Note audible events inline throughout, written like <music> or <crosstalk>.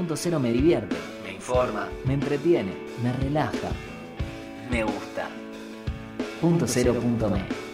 Punto Cero me divierte, me informa, me entretiene, me relaja, me gusta. Punto Cero punto me.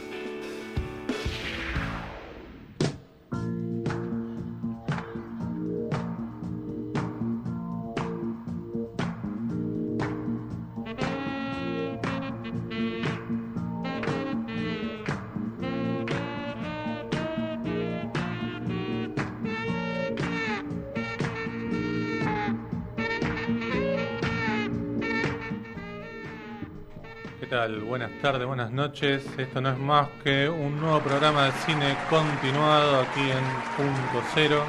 Buenas tardes, buenas noches. Esto no es más que un nuevo programa de cine continuado aquí en Punto Cero.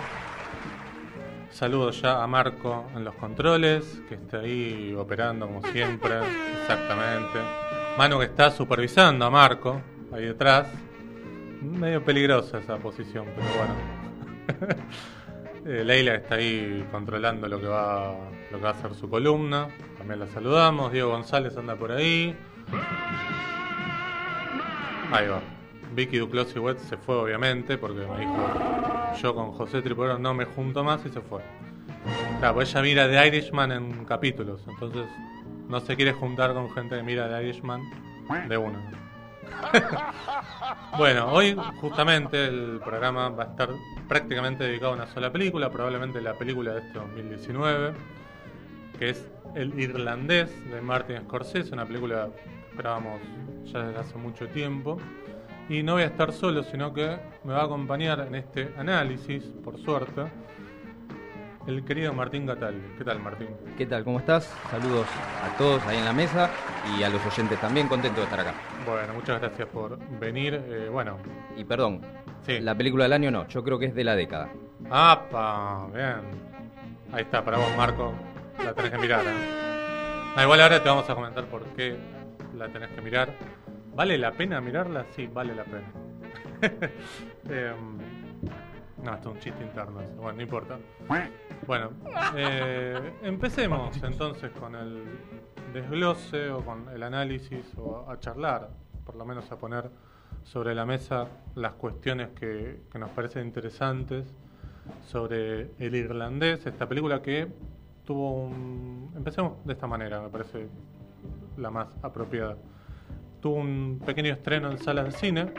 Saludo ya a Marco en los controles, que está ahí operando como siempre, exactamente. Manu que está supervisando a Marco, ahí detrás. Medio peligrosa esa posición, pero bueno. <laughs> Eh, Leila está ahí controlando lo que va a ser su columna. También la saludamos. Diego González anda por ahí. Ahí va. Vicky Duclos y Wet se fue obviamente porque me dijo yo con José Tripodero no me junto más y se fue. Claro, pues ella mira The Irishman en capítulos, entonces no se quiere juntar con gente que mira The Irishman de una. <laughs> bueno, hoy justamente el programa va a estar prácticamente dedicado a una sola película, probablemente la película de este 2019, que es El Irlandés de Martin Scorsese, una película esperábamos ya desde hace mucho tiempo. Y no voy a estar solo, sino que me va a acompañar en este análisis, por suerte, el querido Martín Gatal. ¿Qué tal, Martín? ¿Qué tal? ¿Cómo estás? Saludos a todos ahí en la mesa y a los oyentes también, contento de estar acá. Bueno, muchas gracias por venir. Eh, bueno, Y perdón, sí. la película del año no, yo creo que es de la década. ¡Apa! Bien. Ahí está, para vos, Marco. La tenés que mirar. ¿eh? Ah, igual ahora te vamos a comentar por qué la tenés que mirar. ¿Vale la pena mirarla? Sí, vale la pena. <laughs> Em, no, esto es un chiste interno. Bueno, no importa. Bueno, eh, empecemos entonces con el desglose o con el análisis o a charlar, por lo menos a poner sobre la mesa las cuestiones que, que nos parecen interesantes sobre El Irlandés, esta película que tuvo un... Empecemos de esta manera, me parece la más apropiada. Tuvo un pequeño estreno en salas de cine,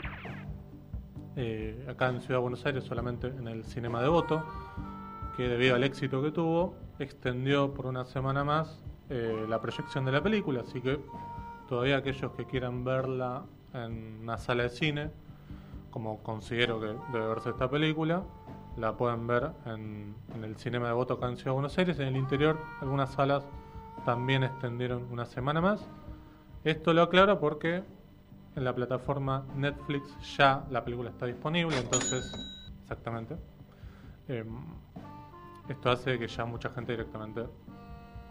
eh, acá en Ciudad de Buenos Aires solamente en el Cinema Devoto, que debido al éxito que tuvo, extendió por una semana más eh, la proyección de la película, así que todavía aquellos que quieran verla en una sala de cine, como considero que debe verse esta película, la pueden ver en, en el Cinema Devoto acá en Ciudad de Buenos Aires, en el interior algunas salas también extendieron una semana más. Esto lo aclaro porque en la plataforma Netflix ya la película está disponible, entonces, exactamente. Em, esto hace que ya mucha gente directamente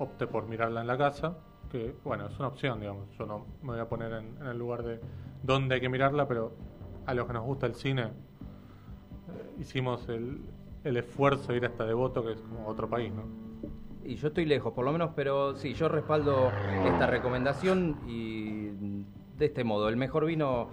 opte por mirarla en la casa, que bueno, es una opción, digamos. Yo no me voy a poner en, el lugar de dónde hay que mirarla, pero a los que nos gusta el cine, eh, hicimos el, el esfuerzo de ir hasta Devoto, que es como otro país, ¿no? Y yo estoy lejos, por lo menos, pero sí, yo respaldo esta recomendación y de este modo, el mejor vino,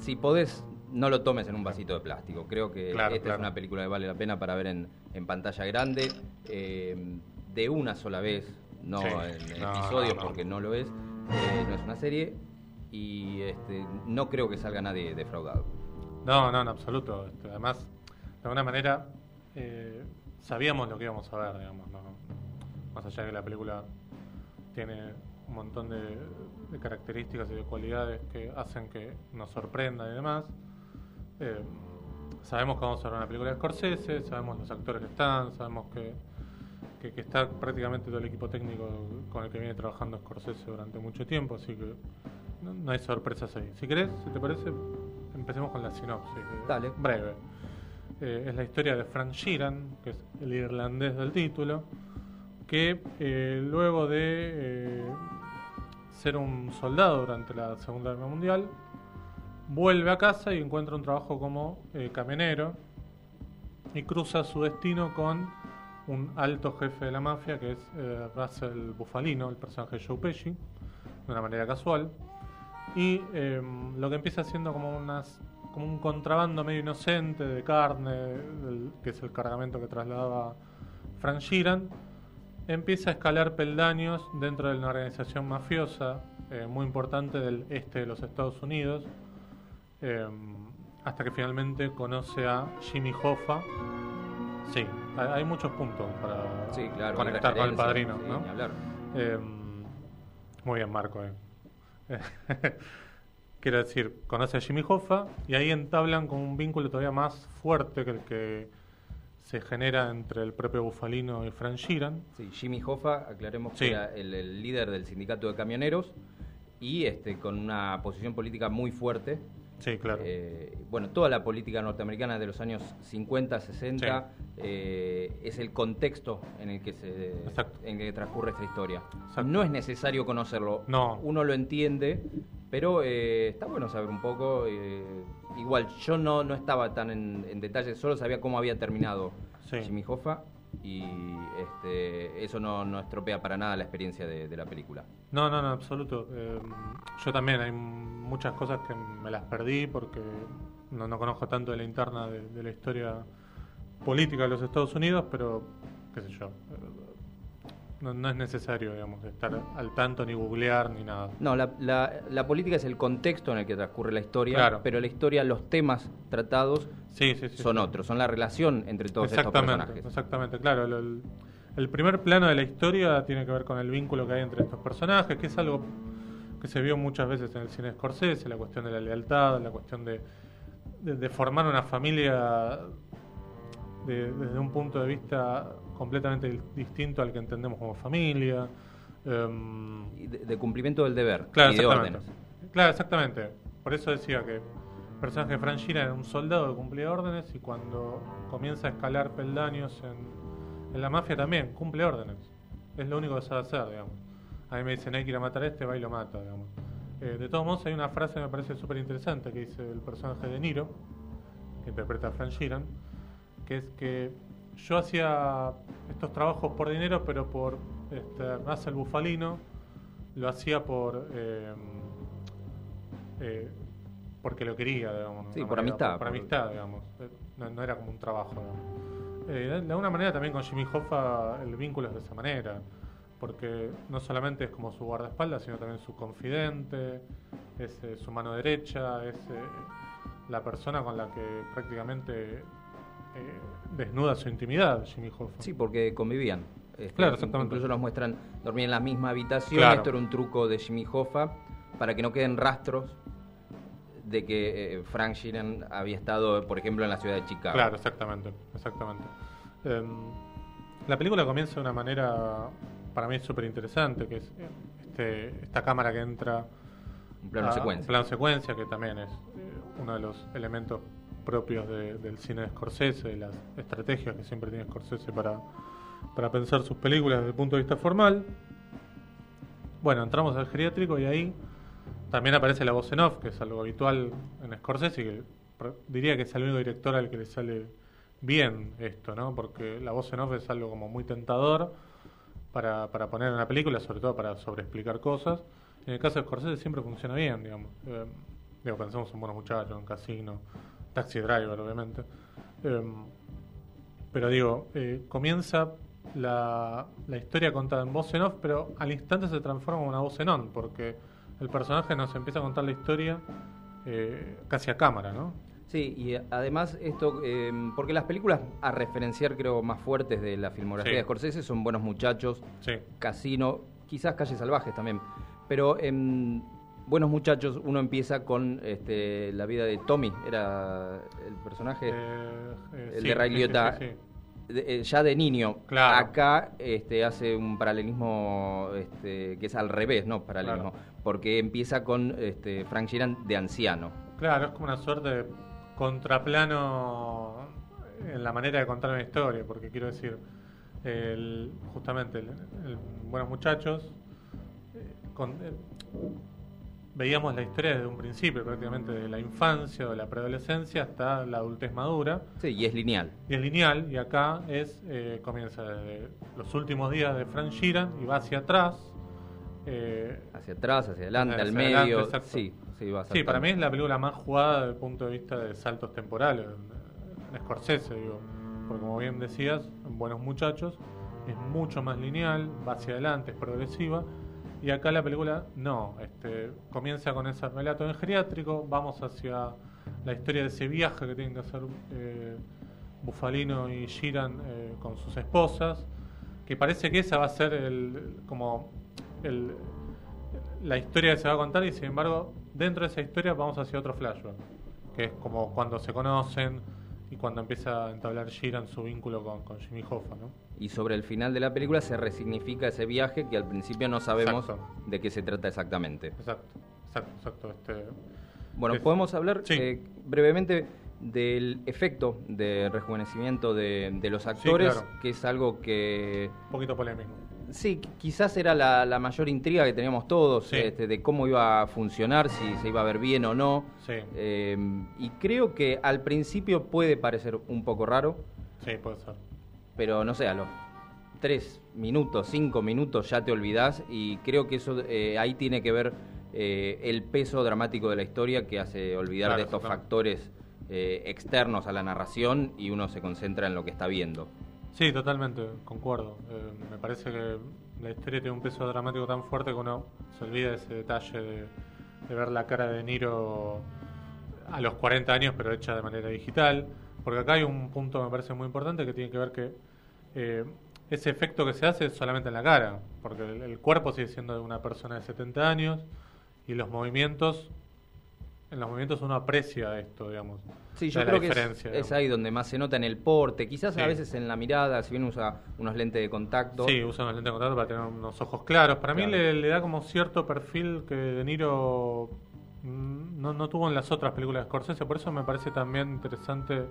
si podés, no lo tomes en un vasito de plástico. Creo que Claro, esta claro. es una película que vale la pena para ver en, en pantalla grande, eh, de una sola vez, no Sí. en No, episodios no, no. porque no lo es, eh, no es una serie y este, no creo que salga nadie defraudado. No, no, en absoluto. Este, además, de alguna manera, eh, sabíamos lo que íbamos a ver, digamos. ¿no? Más allá de que la película tiene un montón de, de características y de cualidades que hacen que nos sorprenda y demás. eh, sabemos que vamos a ver una película de Scorsese, sabemos los actores que están, sabemos que, que, que está prácticamente todo el equipo técnico con el que viene trabajando Scorsese durante mucho tiempo, así que no, no hay sorpresas ahí. Si querés, si te parece, empecemos con la sinopsis. eh, Dale. Breve. Eh, es la historia de Frank Sheeran, que es el irlandés del título, que eh, luego de eh, ser un soldado durante la Segunda Guerra Mundial, vuelve a casa y encuentra un trabajo como eh, camionero y cruza su destino con un alto jefe de la mafia que es eh, Russell Bufalino, el personaje de Joe Pesci, de una manera casual. Y eh, lo que empieza siendo como unas como un contrabando medio inocente de carne, que es el cargamento que trasladaba Frank Sheeran, empieza a escalar peldaños dentro de una organización mafiosa eh, muy importante del este de los Estados Unidos, eh, hasta que finalmente conoce a Jimmy Hoffa. Sí, hay, muchos puntos para conectar con el padrino, ¿no? Eh, muy bien, Marco. <laughs> Quiero decir, conoce a Jimmy Hoffa y ahí entablan con un vínculo todavía más fuerte que el que se genera entre el propio Bufalino y Frank Sheeran. Sí, Jimmy Hoffa, aclaremos que era el, líder del sindicato de camioneros y este con una posición política muy fuerte. Sí, claro. Eh, bueno, toda la política norteamericana de los años 50, 60 eh, es el contexto en el que se en que transcurre esta historia. No es necesario conocerlo. No. Uno lo entiende, pero eh, está bueno saber un poco. igual, yo no, no estaba tan en, en detalle, solo sabía cómo había terminado Jimmy Hoffa y este, eso no, no, estropea para nada la experiencia de, la película. No, no, no, absoluto. Eh, yo también hay muchas cosas que me las perdí porque no, no conozco tanto de la interna de, la historia política de los Estados Unidos, pero qué sé yo. No, es necesario, digamos, estar al tanto ni googlear ni nada. No, la, la, política es el contexto en el que transcurre la historia, pero la historia, los temas tratados son otros, son la relación entre todos estos personajes. Exactamente, claro. El, primer plano de la historia tiene que ver con el vínculo que hay entre estos personajes, que es algo que se vio muchas veces en el cine Scorsese, la cuestión de la lealtad, la cuestión de, de, formar una familia desde un punto de vista completamente distinto al que entendemos como familia. Em, de, cumplimiento del deber claro, y de órdenes. Claro, exactamente. Por eso decía que el personaje de Frank era un soldado que cumplía órdenes y cuando comienza a escalar peldaños en, la mafia también cumple órdenes. Es lo único que sabe hacer, digamos. A mí me dicen hay que ir a matar a este, va y lo mata, digamos. Eh, de todos modos, hay una frase que me parece súper interesante que dice el personaje de Niro, que interpreta a Frank Sheeran, que es que yo hacía estos trabajos por dinero, pero por este, el Bufalino lo hacía por eh, eh, porque lo quería, digamos. Sí, por amistad. Por, amistad, digamos. Eh, no, era como un trabajo. de alguna manera también con Jimmy Hoffa el vínculo es de esa manera, porque no solamente es como su guardaespaldas, sino también su confidente, es su mano derecha, es la persona con la que prácticamente eh, desnuda su intimidad, Jimmy Hoffa. Sí, porque convivían. Este, claro, exactamente. Incluso nos muestran dormir en la misma habitación. Esto era un truco de Jimmy Hoffa para que no queden rastros de que eh, Frank Sheeran había estado, por ejemplo, en la ciudad de Chicago. Claro, exactamente, exactamente. Em, la película comienza de una manera, para mí, súper interesante, que es este, esta cámara que entra... Un plano secuencia. Un plano secuencia, que también es eh, uno de los elementos propios del cine de Scorsese, de las estrategias que siempre tiene Scorsese para, para pensar sus películas desde el punto de vista formal. Bueno, entramos al geriátrico y ahí también aparece la voz en off, que es algo habitual en Scorsese que diría que es el único director al que le sale bien esto, ¿no? Porque la voz en off es algo como muy tentador para, para poner en la película, sobre todo para sobreexplicar cosas. En el caso de Scorsese siempre funciona bien, digamos. Eh, digo, pensamos en Buenos Muchachos, en Casino, Taxi Driver, obviamente. Em, pero digo, eh, comienza la, la, historia contada en voz en off, pero al instante se transforma en una voz en on, porque el personaje nos empieza a contar la historia eh, casi a cámara, ¿no? Sí, y además esto, em, porque las películas a referenciar creo más fuertes de la filmografía de Scorsese son Buenos Muchachos, Casino, quizás Calles Salvajes también, pero em, Buenos muchachos, uno empieza con este, la vida de Tommy, era el personaje, eh, eh, el de Ray Liotta, eh, ya de niño. Acá este, hace un paralelismo este, que es al revés, ¿no? Paralelismo, porque empieza con este, Frank Sheeran de anciano. Claro, es como una suerte de contraplano en la manera de contar una historia, porque quiero decir, justamente, el, Buenos Muchachos, con, veíamos la historia desde un principio, prácticamente de la infancia o de la preadolescencia hasta la adultez madura. Sí, y es lineal. Y es lineal, y acá es eh, comienza desde los últimos días de Frank Sheeran y va hacia atrás. Eh, hacia atrás, hacia adelante, al medio. sí, sí, va sí, para mí es la película más jugada desde el punto de vista de saltos temporales, en, Scorsese, digo. Porque como bien decías, Buenos Muchachos, es mucho más lineal, va hacia adelante, es progresiva. Y acá la película no, este, comienza con ese relato en geriátrico, vamos hacia la historia de ese viaje que tienen que hacer eh, Bufalino y Giran eh, con sus esposas, que parece que esa va a ser el, como el, la historia que se va a contar y sin embargo dentro de esa historia vamos hacia otro flashback, que es como cuando se conocen y cuando empieza a entablar Giran su vínculo con, Jimmy Hoffa, ¿no? Y sobre el final de la película se resignifica ese viaje que al principio no sabemos de qué se trata exactamente. Exacto, exacto, exacto. Este, bueno, podemos hablar eh, brevemente del efecto de rejuvenecimiento de, los actores, que es algo que... Un poquito polémico. Sí, quizás era la, mayor intriga que teníamos todos, este, de cómo iba a funcionar, si se iba a ver bien o no. Eh, y creo que al principio puede parecer un poco raro. Sí, puede ser. Pero no sé, a los tres minutos, cinco minutos ya te olvidás y creo que eso eh, ahí tiene que ver eh, el peso dramático de la historia que hace olvidar de estos factores externos a la narración y uno se concentra en lo que está viendo. Sí, totalmente, concuerdo. Eh, me parece que la historia tiene un peso dramático tan fuerte que uno se olvida de ese detalle de, ver la cara de Niro a los 40 años, pero hecha de manera digital. Porque acá hay un punto que me parece muy importante que tiene que ver que eh, ese efecto que se hace es solamente en la cara, porque el cuerpo sigue siendo de una persona de 70 años y los movimientos en los movimientos uno aprecia esto, digamos. Sí, yo creo que es, ahí donde más se nota en el porte, quizás a veces en la mirada, si bien usa unos lentes de contacto. Sí, usa unos lentes de contacto para tener unos ojos claros. Para mí le, da como cierto perfil que De Niro mm, no, no tuvo en las otras películas de Scorsese, por eso me parece también interesante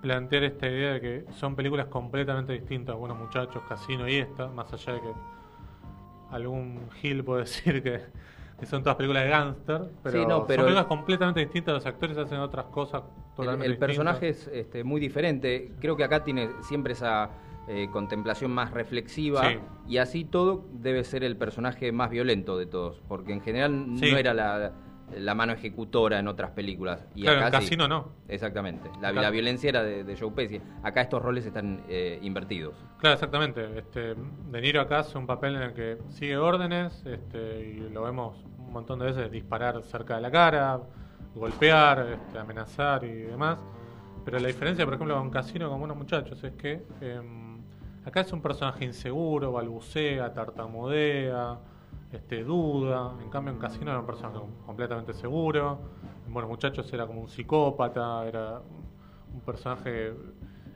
plantear esta idea de que son películas completamente distintas, Buenos Muchachos, Casino y esta, más allá de que algún Gil puede <laughs> decir que que son todas películas de gángster, pero, son películas completamente distintas, los actores hacen otras cosas totalmente El, el personaje es este, muy diferente, creo que acá tiene siempre esa eh, contemplación más reflexiva y así todo debe ser el personaje más violento de todos, porque en general no era la, mano ejecutora en otras películas. Y claro, en Casino no. Exactamente. La, la, violencia era de, Joe Pesci. Acá estos roles están eh, invertidos. Claro, exactamente. Este, de Niro acá hace un papel en el que sigue órdenes este, y lo vemos montón de veces disparar cerca de la cara, golpear, este, amenazar y demás. Pero la diferencia, por ejemplo, con Casino con unos muchachos es que em, acá es un personaje inseguro, balbucea, tartamudea este, duda. En cambio, en Casino era un personaje completamente seguro. Bueno, Muchachos era como un psicópata, era un personaje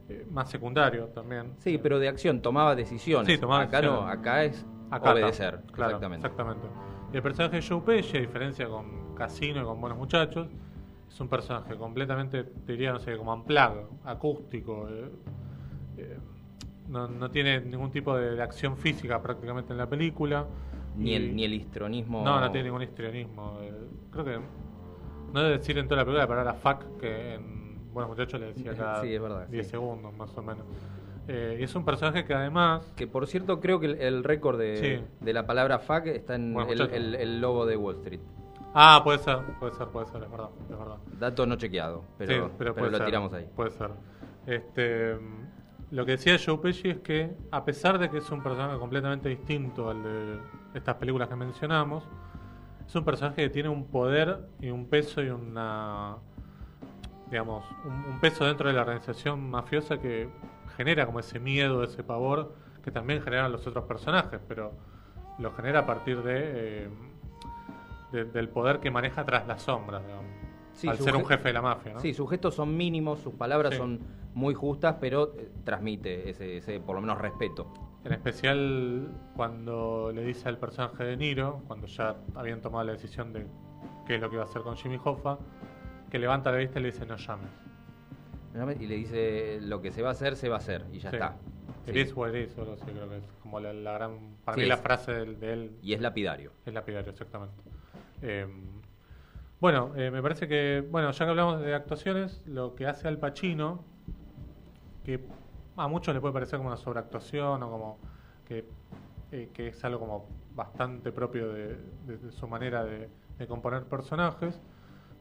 eh, más secundario también. Sí, pero de acción, tomaba decisiones. Sí, tomaba acá no, acá es obedecer. exactamente. exactamente. Y el personaje de Joe Pesci, a diferencia con Casino y con Buenos Muchachos, es un personaje completamente, diría, no sé, como amplado, acústico. Eh, eh, no, no, tiene ningún tipo de acción física prácticamente en la película. Ni, el, ni el histrionismo. No, no tiene ningún histrionismo. Eh, creo que. No debe decir en toda la película la palabra fuck que en Buenos Muchachos le decía <laughs> cada 10 segundos, más o menos. Eh, y es un personaje que además. Que por cierto, creo que el, récord de, de, la palabra fuck está en el, el, logo de Wall Street. Ah, puede ser, puede ser, puede ser, es verdad, es verdad. Dato no chequeado, pero, pero, lo tiramos ahí. Puede ser. Este, lo que decía Joe Pesci es que, a pesar de que es un personaje completamente distinto al de estas películas que mencionamos, es un personaje que tiene un poder y un peso y una. digamos, un, peso dentro de la organización mafiosa que genera como ese miedo, ese pavor que también generan los otros personajes, pero lo genera a partir de, eh, del poder que maneja tras las sombras, digamos. al ser un jefe de la mafia, ¿no? Sí, sus gestos son mínimos, sus palabras son muy justas, pero eh, transmite ese, ese, por lo menos, respeto. En especial cuando le dice al personaje de Niro, cuando ya habían tomado la decisión de qué es lo que iba a hacer con Jimmy Hoffa, que levanta la vista y le dice no llames. Y le dice lo que se va a hacer, se va a hacer, y ya está. It is what it is, creo que es como la, gran, para mí la frase de, él. Y es lapidario. Es lapidario, exactamente. Em, bueno, eh, me parece que, bueno, ya que hablamos de actuaciones, lo que hace Al Pacino, que a muchos le puede parecer como una sobreactuación o como que, eh, que es algo como bastante propio de, su manera de, componer personajes.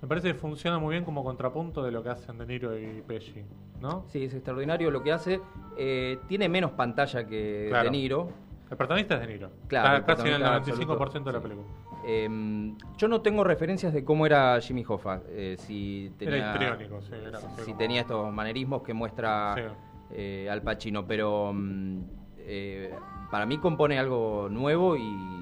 Me parece que funciona muy bien como contrapunto de lo que hacen De Niro y Pesci, ¿no? Sí, es extraordinario lo que hace. Eh, tiene menos pantalla que Claro. De Niro. El protagonista es De Niro. Claro, Está casi en el protagonista 95% de la absoluto, película. Eh, yo no tengo referencias de cómo era Jimmy Hoffa. eh, si tenía, Era sí. Era, si tenía estos manerismos que muestra Sí. eh, Al Pacino, pero mm, eh, para mí compone algo nuevo y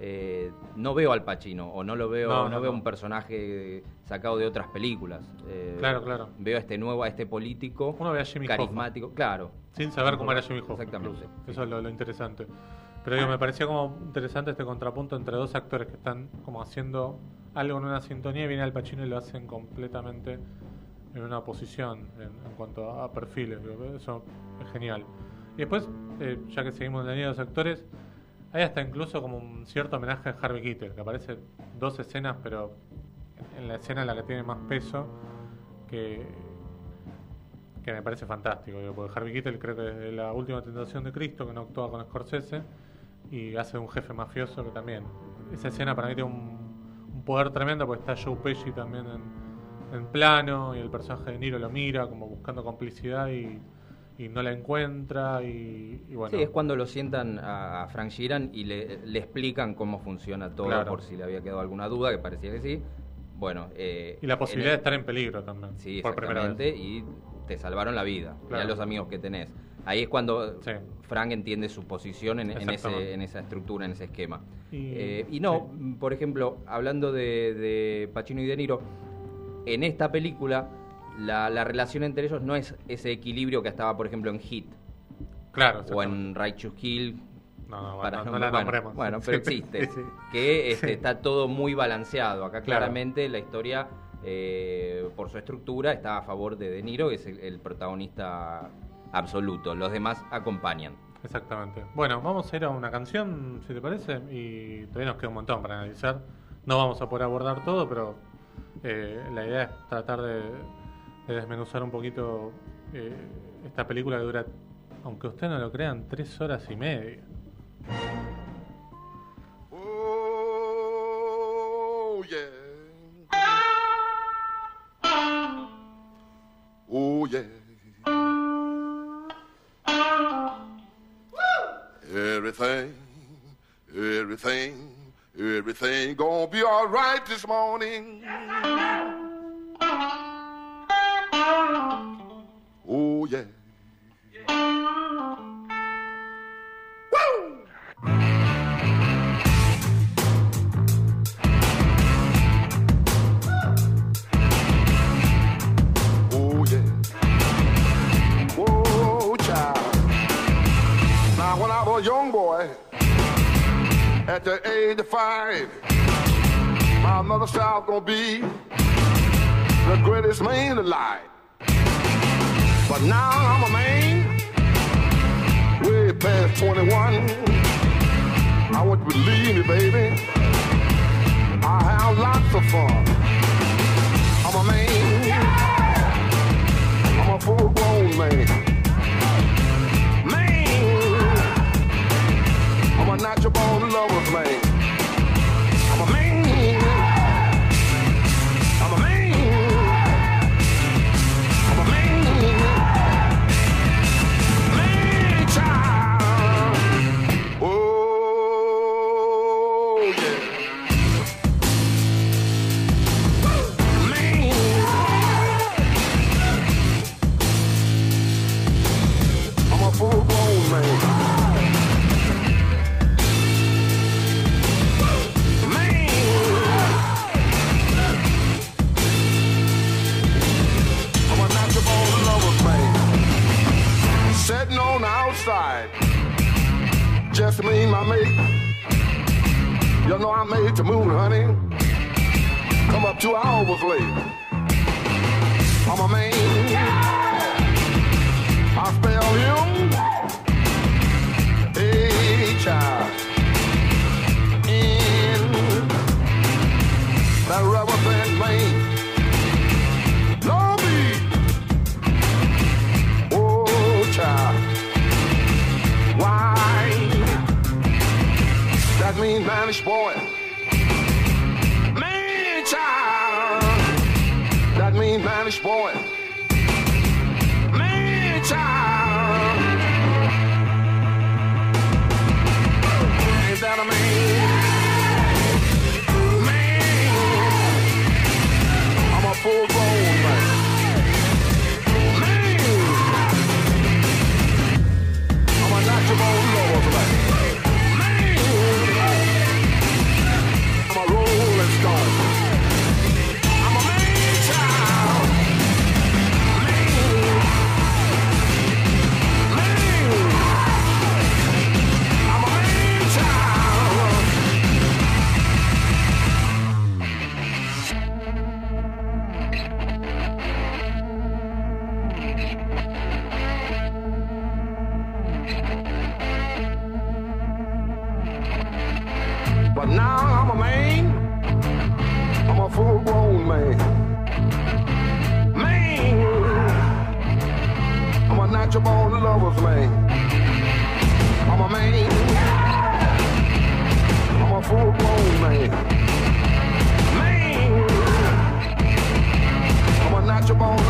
eh, no veo al Pacino o no lo veo, No, no, no, veo no. un personaje sacado de otras películas. Eh, Claro, claro. Veo a este nuevo, a este político Uno ve a Jimmy carismático, claro. Sin saber cómo era Jimmy Hoffa. Exactamente. incluso. Eso es lo, lo interesante. Pero digo, me parecía como interesante este contrapunto entre dos actores que están como haciendo algo en una sintonía y viene Al Pacino y lo hacen completamente en una posición en, en cuanto a perfiles. Eso es genial. Y después, eh, ya que seguimos en la línea de los actores, hay hasta incluso como un cierto homenaje a Harvey Keitel, que aparece dos escenas, pero en la escena en la que tiene más peso, que, que me parece fantástico, digo, porque Harvey Keitel creo que desde la última tentación de Cristo, que no actúa con Scorsese, y hace un jefe mafioso que también, esa escena para mí tiene un, un poder tremendo, porque está Joe Pesci también en, en plano, y el personaje de Niro lo mira como buscando complicidad y, y no la encuentra, y, y bueno. Sí, es cuando lo sientan a, Frank Sheeran y le, le explican cómo funciona todo, Claro. por si le había quedado alguna duda, que parecía que sí. Bueno, eh, Y la posibilidad de el- estar en peligro también, Sí, por primera vez. y te salvaron la vida, Claro. y a los amigos que tenés. Ahí es cuando Sí. Frank entiende su posición en, en ese, en esa estructura, en ese esquema. Y- Eh, y no, sí. por ejemplo, hablando de, de Pacino y De Niro, en esta película la, la relación entre ellos no es ese equilibrio que estaba, por ejemplo, en Hit Claro, o en Righteous Kill, No, no, bueno, para- no, no bueno, la nombremos. bueno, <laughs> pero existe. sí, sí. Que este, está todo muy balanceado. Acá Claro. claramente la historia, eh, por su estructura, está a favor de De Niro, que es el, el protagonista absoluto. Los demás acompañan. Exactamente. Bueno, vamos a ir a una canción, si te parece, y todavía nos queda un montón para analizar. No vamos a poder abordar todo, pero eh, la idea es tratar de, de desmenuzar un poquito eh, esta película que dura, aunque ustedes no lo crean, tres horas y media. Oh, yeah. Oh. Everything, everything, everything gonna be all right this morning. Oh, yeah. Woo! Oh child. Young boy, at the age of five, my mother was gonna be the greatest man alive. But now I'm a man, way past 21. I want you to believe me, baby. I have lots of fun. I'm a man. I'm a full grown man. Man, I'm a natural born lover's man. Oh, yeah. flavor. Now I'm a man. I'm a full grown man. Man. I'm a natural born lover's man. I'm a man. I'm a full grown man. Man. I'm a natural born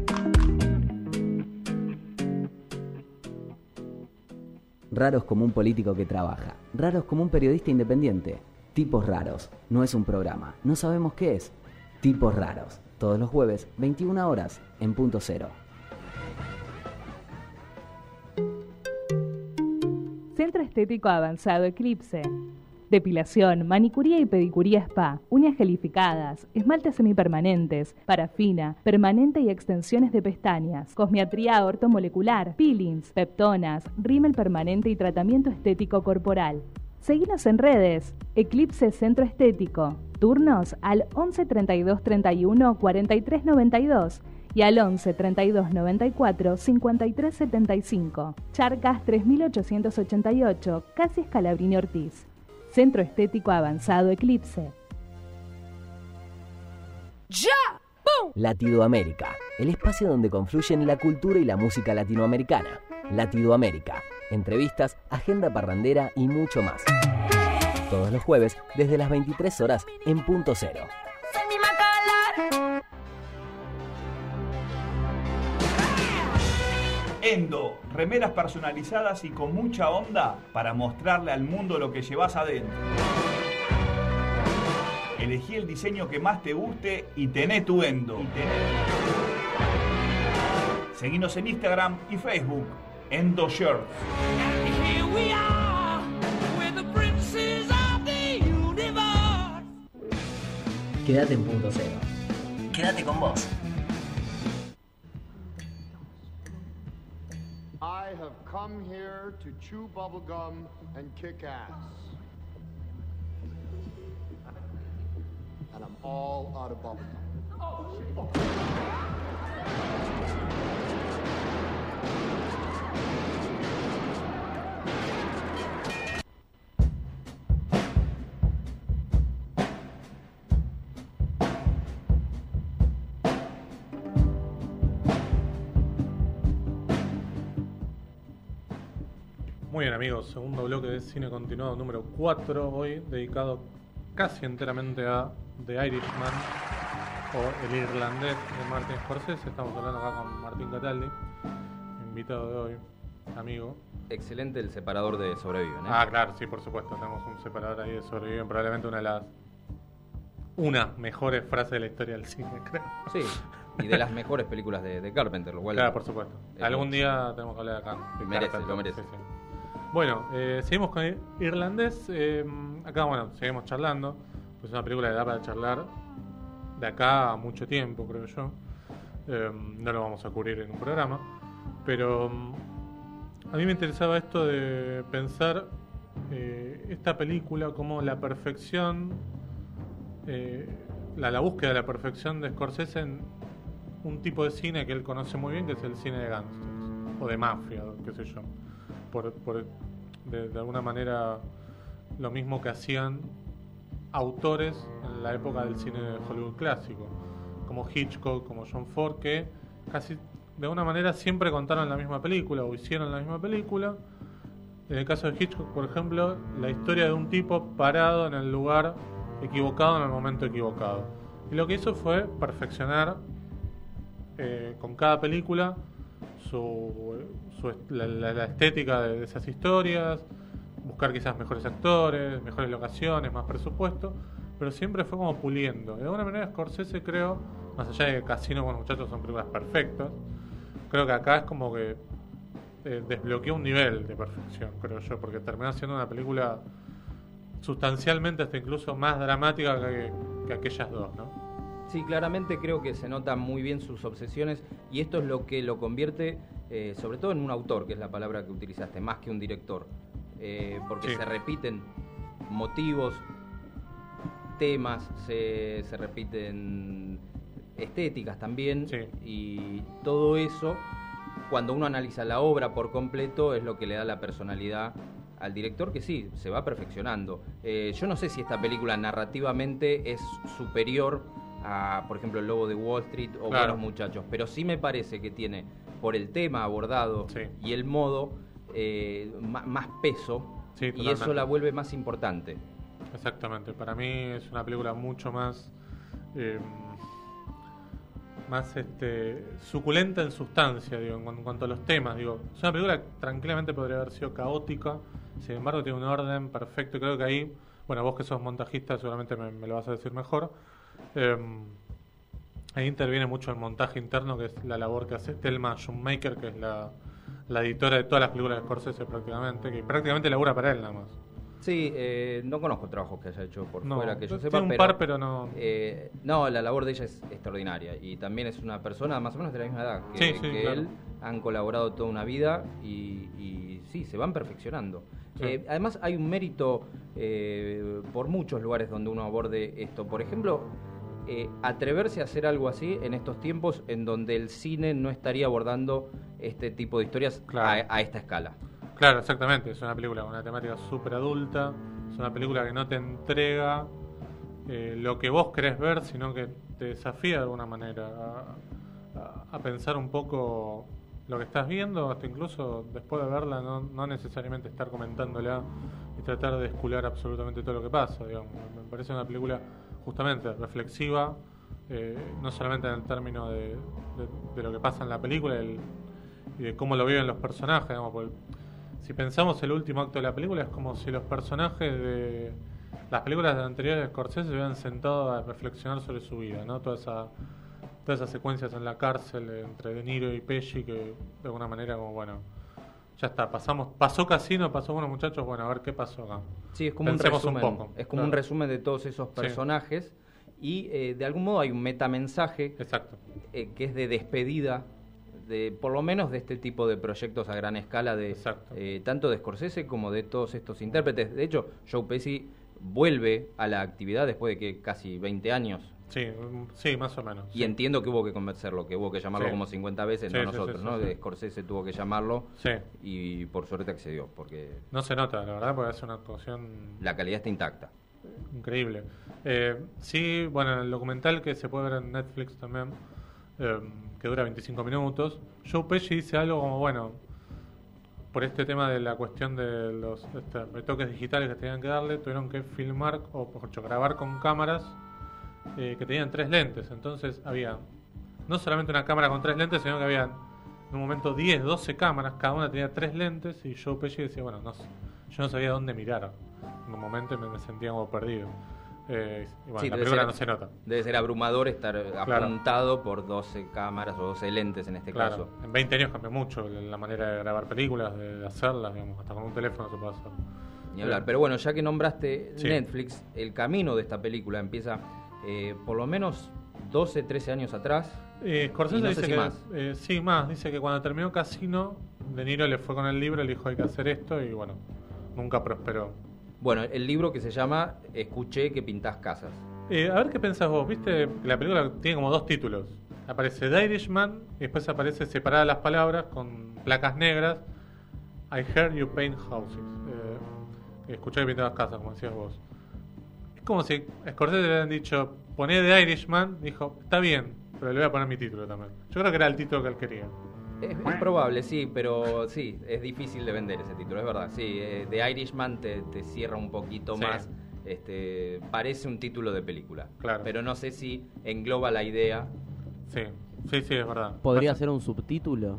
Raros como un político que trabaja. Raros como un periodista independiente. Tipos raros. No es un programa. No sabemos qué es. Tipos raros. Todos los jueves, 21 horas, en punto cero. Centro Estético Avanzado Eclipse. Depilación, manicuría y pedicuría spa, uñas gelificadas, esmaltes semipermanentes, parafina, permanente y extensiones de pestañas, cosmiatría ortomolecular, peelings, peptonas, rímel permanente y tratamiento estético corporal. Seguinos en redes, Eclipse Centro Estético. Turnos al 11 32 31 43 92 y al 11 32 94 53 75. Charcas 3888, casi Escalabrini Ortiz. Centro Estético Avanzado Eclipse. Latidoamérica, el espacio donde confluyen la cultura y la música latinoamericana. Latidoamérica, entrevistas, agenda parrandera y mucho más. Todos los jueves desde las 23 horas en punto cero. Endo, remeras personalizadas y con mucha onda para mostrarle al mundo lo que llevas adentro. Elegí el diseño que más te guste y tené tu Endo. Seguinos en Instagram y Facebook, Endo Shirts. Quédate en punto cero. Quédate con vos. I have come here to chew bubblegum and kick ass. And I'm all out of bubblegum. Oh. Muy bien amigos, segundo bloque de cine continuado número 4, hoy dedicado casi enteramente a The Irishman o El Irlandés de Martin Scorsese. Estamos hablando acá con Martín Cataldi, invitado de hoy, amigo. Excelente el separador de sobreviven. ¿eh? Ah, claro, sí, por supuesto, tenemos un separador ahí de sobreviven, probablemente una de las una mejores frases de la historia del cine, <laughs> creo. Sí, y de las mejores películas de, de Carpenter, lo cual. Claro, por supuesto. es Algún día tenemos que hablar acá. Merece, Carpenter, lo merece. sí, sí. Bueno, eh, seguimos con ir- Irlandés. eh, acá, bueno, seguimos charlando. Pues es una película que da para charlar de acá a mucho tiempo, creo yo. Eh, no lo vamos a cubrir en un programa. Pero mm, a mí me interesaba esto de pensar eh, esta película como la perfección, eh, la, la búsqueda de la perfección de Scorsese en un tipo de cine que él conoce muy bien, que es el cine de gangsters. o de mafia, qué sé yo. Por, por- de, de alguna manera lo mismo que hacían autores en la época del cine de Hollywood clásico, como Hitchcock, como John Ford, que casi de alguna manera siempre contaron la misma película o hicieron la misma película. En el caso de Hitchcock, por ejemplo, la historia de un tipo parado en el lugar equivocado en el momento equivocado. Y lo que hizo fue perfeccionar eh, con cada película su, su la, la- la estética de, de esas historias, buscar quizás mejores actores, mejores locaciones, más presupuesto, pero siempre fue como puliendo. De alguna manera Scorsese creo, más allá de que Casino con muchachos son películas perfectas, creo que acá es como que eh, desbloqueó un nivel de perfección, creo yo, porque terminó siendo una película sustancialmente hasta incluso más dramática que, que aquellas dos, ¿no? Sí, claramente creo que se notan muy bien sus obsesiones y esto es lo que lo convierte, eh, sobre todo en un autor, que es la palabra que utilizaste, más que un director, Eh, porque Sí. se repiten motivos, temas, se, se repiten estéticas también Sí. y todo eso, cuando uno analiza la obra por completo, es lo que le da la personalidad al director que sí, se va perfeccionando. Eh, yo no sé si esta película narrativamente es superior a, por ejemplo, El Lobo de Wall Street o Claro. Buenos Muchachos, pero sí me parece que tiene, por el tema abordado Sí. y el modo, eh, más peso Sí, y eso la vuelve más importante. Exactamente, para mí es una película mucho más eh, más este suculenta en sustancia, digo, en, cuan- en cuanto a los temas, digo, es una película que tranquilamente podría haber sido caótica, sin embargo tiene un orden perfecto, y creo que ahí, bueno, vos que sos montajista seguramente me, me lo vas a decir mejor, eh, ahí interviene mucho el montaje interno, que es la labor que hace Thelma Shoemaker, que es la, la editora de todas las películas de Scorsese prácticamente, que prácticamente labura para él nada más. Sí, eh, no conozco trabajos que haya hecho por No, fuera que yo sepa, un pero, par, pero no- eh, no, la labor de ella es extraordinaria y también es una persona más o menos de la misma edad que, Sí, sí, que claro. él, han colaborado toda una vida y, y sí, se van perfeccionando. Sí. Eh, además hay un mérito eh, por muchos lugares donde uno aborde esto. Por ejemplo, eh, atreverse a hacer algo así en estos tiempos en donde el cine no estaría abordando este tipo de historias Claro. a, a esta escala. Claro, exactamente. Es una película con una temática súper adulta. Es una película que no te entrega eh, lo que vos querés ver, sino que te desafía de alguna manera a, a- a pensar un poco lo que estás viendo, hasta incluso después de verla, no, no necesariamente estar comentándola y tratar de escular absolutamente todo lo que pasa. Digamos. Me parece una película justamente reflexiva, eh, no solamente en el término de, de- de lo que pasa en la película el- y de cómo lo viven los personajes. Digamos, si pensamos el último acto de la película, es como si los personajes de las películas anteriores de Scorsese se hubieran sentado a reflexionar sobre su vida, ¿no? Toda esa, todas esas secuencias en la cárcel entre De Niro y Pesci que de alguna manera como, bueno, ya está, pasamos, pasó Casino, pasó Buenos Muchachos, bueno, a ver qué pasó acá. Sí, es como un resumen. poco. es como un resumen de todos esos personajes y eh, de algún modo hay un metamensaje Exacto. eh, que es de despedida de por lo menos de este tipo de proyectos a gran escala de eh, tanto de Scorsese como de todos estos intérpretes. De hecho, Joe Pesci vuelve a la actividad después de que casi 20 años. Sí, mm, sí, más o menos. Y sí. entiendo que hubo que convencerlo, que hubo que llamarlo Sí. como 50 veces, Sí, no nosotros, ¿no? Scorsese tuvo que llamarlo y por suerte accedió, porque No se nota, la verdad, porque hace una actuación la calidad está intacta. Increíble. Eh, sí, bueno, el documental que se puede ver en Netflix también, eh, que dura 25 minutos, Joe Pesci dice algo como, bueno, por este tema de la cuestión de los este, retoques digitales que tenían que darle, tuvieron que filmar, o por grabar con cámaras eh, que tenían tres lentes. Entonces había no solamente una cámara con tres lentes, sino que había en un momento 10, 12 cámaras, cada una tenía tres lentes, y Joe Pesci decía, bueno, no sé, yo no sabía dónde mirar. En un momento me, me sentía como perdido. Eh, y bueno, Sí, la película ser- no se nota. Debe ser abrumador estar Claro. apuntado por 12 cámaras o 12 lentes en este Claro, caso. en 20 años cambió mucho la manera de grabar películas, de, de hacerlas, digamos, hasta con un teléfono se puede hacer. Ni hablar. Pero bueno, ya que nombraste Sí. Netflix, el camino de esta película empieza eh, por lo menos 12, 13 años atrás. Eh, Scorsese no dice si que, más. eh, sí, más, dice que cuando terminó Casino, De Niro le fue con el libro, le dijo hay que hacer esto y bueno, nunca prosperó. Bueno, el libro que se llama Escuché que pintás casas. Eh, a ver qué pensás vos, viste, la película tiene como dos títulos. aparece The Irishman y después aparece separadas las palabras con placas negras. I heard you paint houses. Eh, escuché que pintabas casas, como decías vos. Es como si Scorsese le hubieran dicho, poné The Irishman. Dijo, está bien, pero le voy a poner mi título también. Yo creo que era el título que él quería. Es, es probable, sí, pero sí, es difícil de vender ese título, es verdad. Sí, eh, The Irishman te, te cierra un poquito Sí. más. Este, parece un título de película. Claro. Pero no sé si engloba la idea. Sí, sí, sí, es verdad. ¿Podría ser un subtítulo?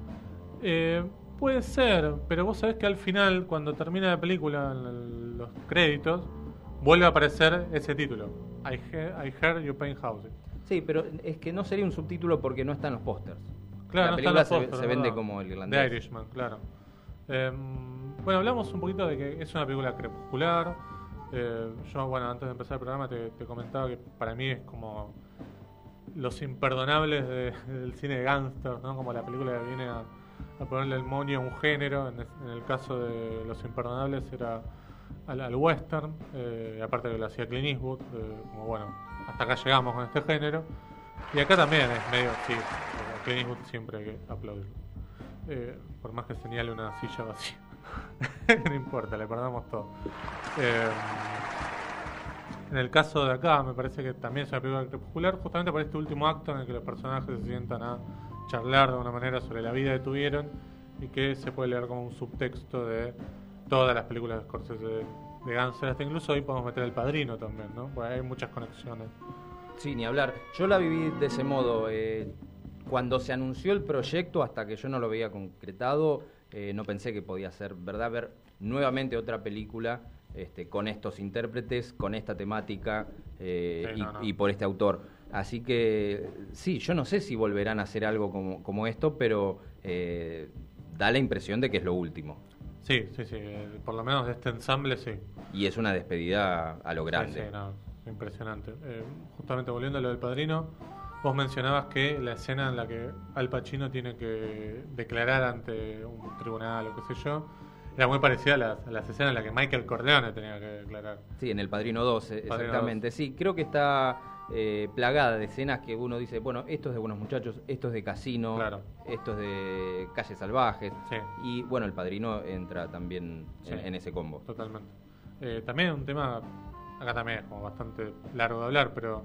Eh, puede ser, pero vos sabés que al final, cuando termina la película, los créditos, vuelve a aparecer ese título. I, he- I heard you paint houses. Sí, pero es que no sería un subtítulo porque no están los pósters. Claro, la no película están los se, pósters, se vende ¿verdad? como el The irlandés. Irishman, claro. Eh, bueno, hablamos un poquito de que es una película crepuscular. Eh, yo, bueno, antes de empezar el programa te, te comentaba que para mí es como los imperdonables de- del cine de gangsters, ¿no? Como la película que viene a, a ponerle el moño a un género. En, en el caso de Los Imperdonables era al, al western, eh, aparte que lo hacía Clint Eastwood, eh, como bueno, hasta acá llegamos con este género. Y acá también es medio, sí, Clint Eastwood siempre hay que aplaudirlo. Eh, por más que señale una silla vacía. <laughs> no importa, le perdamos todo. Eh, en el caso de acá, me parece que también es una película crepuscular, justamente por este último acto en el que los personajes se sientan a charlar de una manera sobre la vida que tuvieron y que se puede leer como un subtexto de todas las películas de Scorsese de, de Gangster. Hasta incluso ahí podemos meter el padrino también, ¿no? Porque hay muchas conexiones. Sí, ni hablar. Yo la viví de ese modo. eh, cuando se anunció el proyecto, hasta que yo no lo veía concretado, eh, no pensé que podía ser verdad ver nuevamente otra película este, con estos intérpretes, con esta temática eh, Sí, y, no, no. y por este autor. Así que sí, yo no sé si volverán a hacer algo como, como esto, pero eh, da la impresión de que es lo último. Sí, sí, sí. eh, por lo menos de este ensamble, sí. Y es una despedida a lo grande. Sí, sí, no, impresionante. Eh, justamente volviendo a lo del padrino, vos mencionabas que la escena en la que Al Pacino tiene que declarar ante un tribunal o qué sé yo, era muy parecida a las, a las escenas en las que Michael Corleone tenía que declarar. Sí, en el Padrino 2, eh, Padrino exactamente. Sí, creo que está eh, plagada de escenas que uno dice, bueno, esto es de Buenos Muchachos, esto es de Casino, Claro. esto es de Calles Salvajes. Sí. Y bueno, el Padrino entra también en, Sí. en ese combo. Totalmente. Eh, también un tema, acá también es como bastante largo de hablar, pero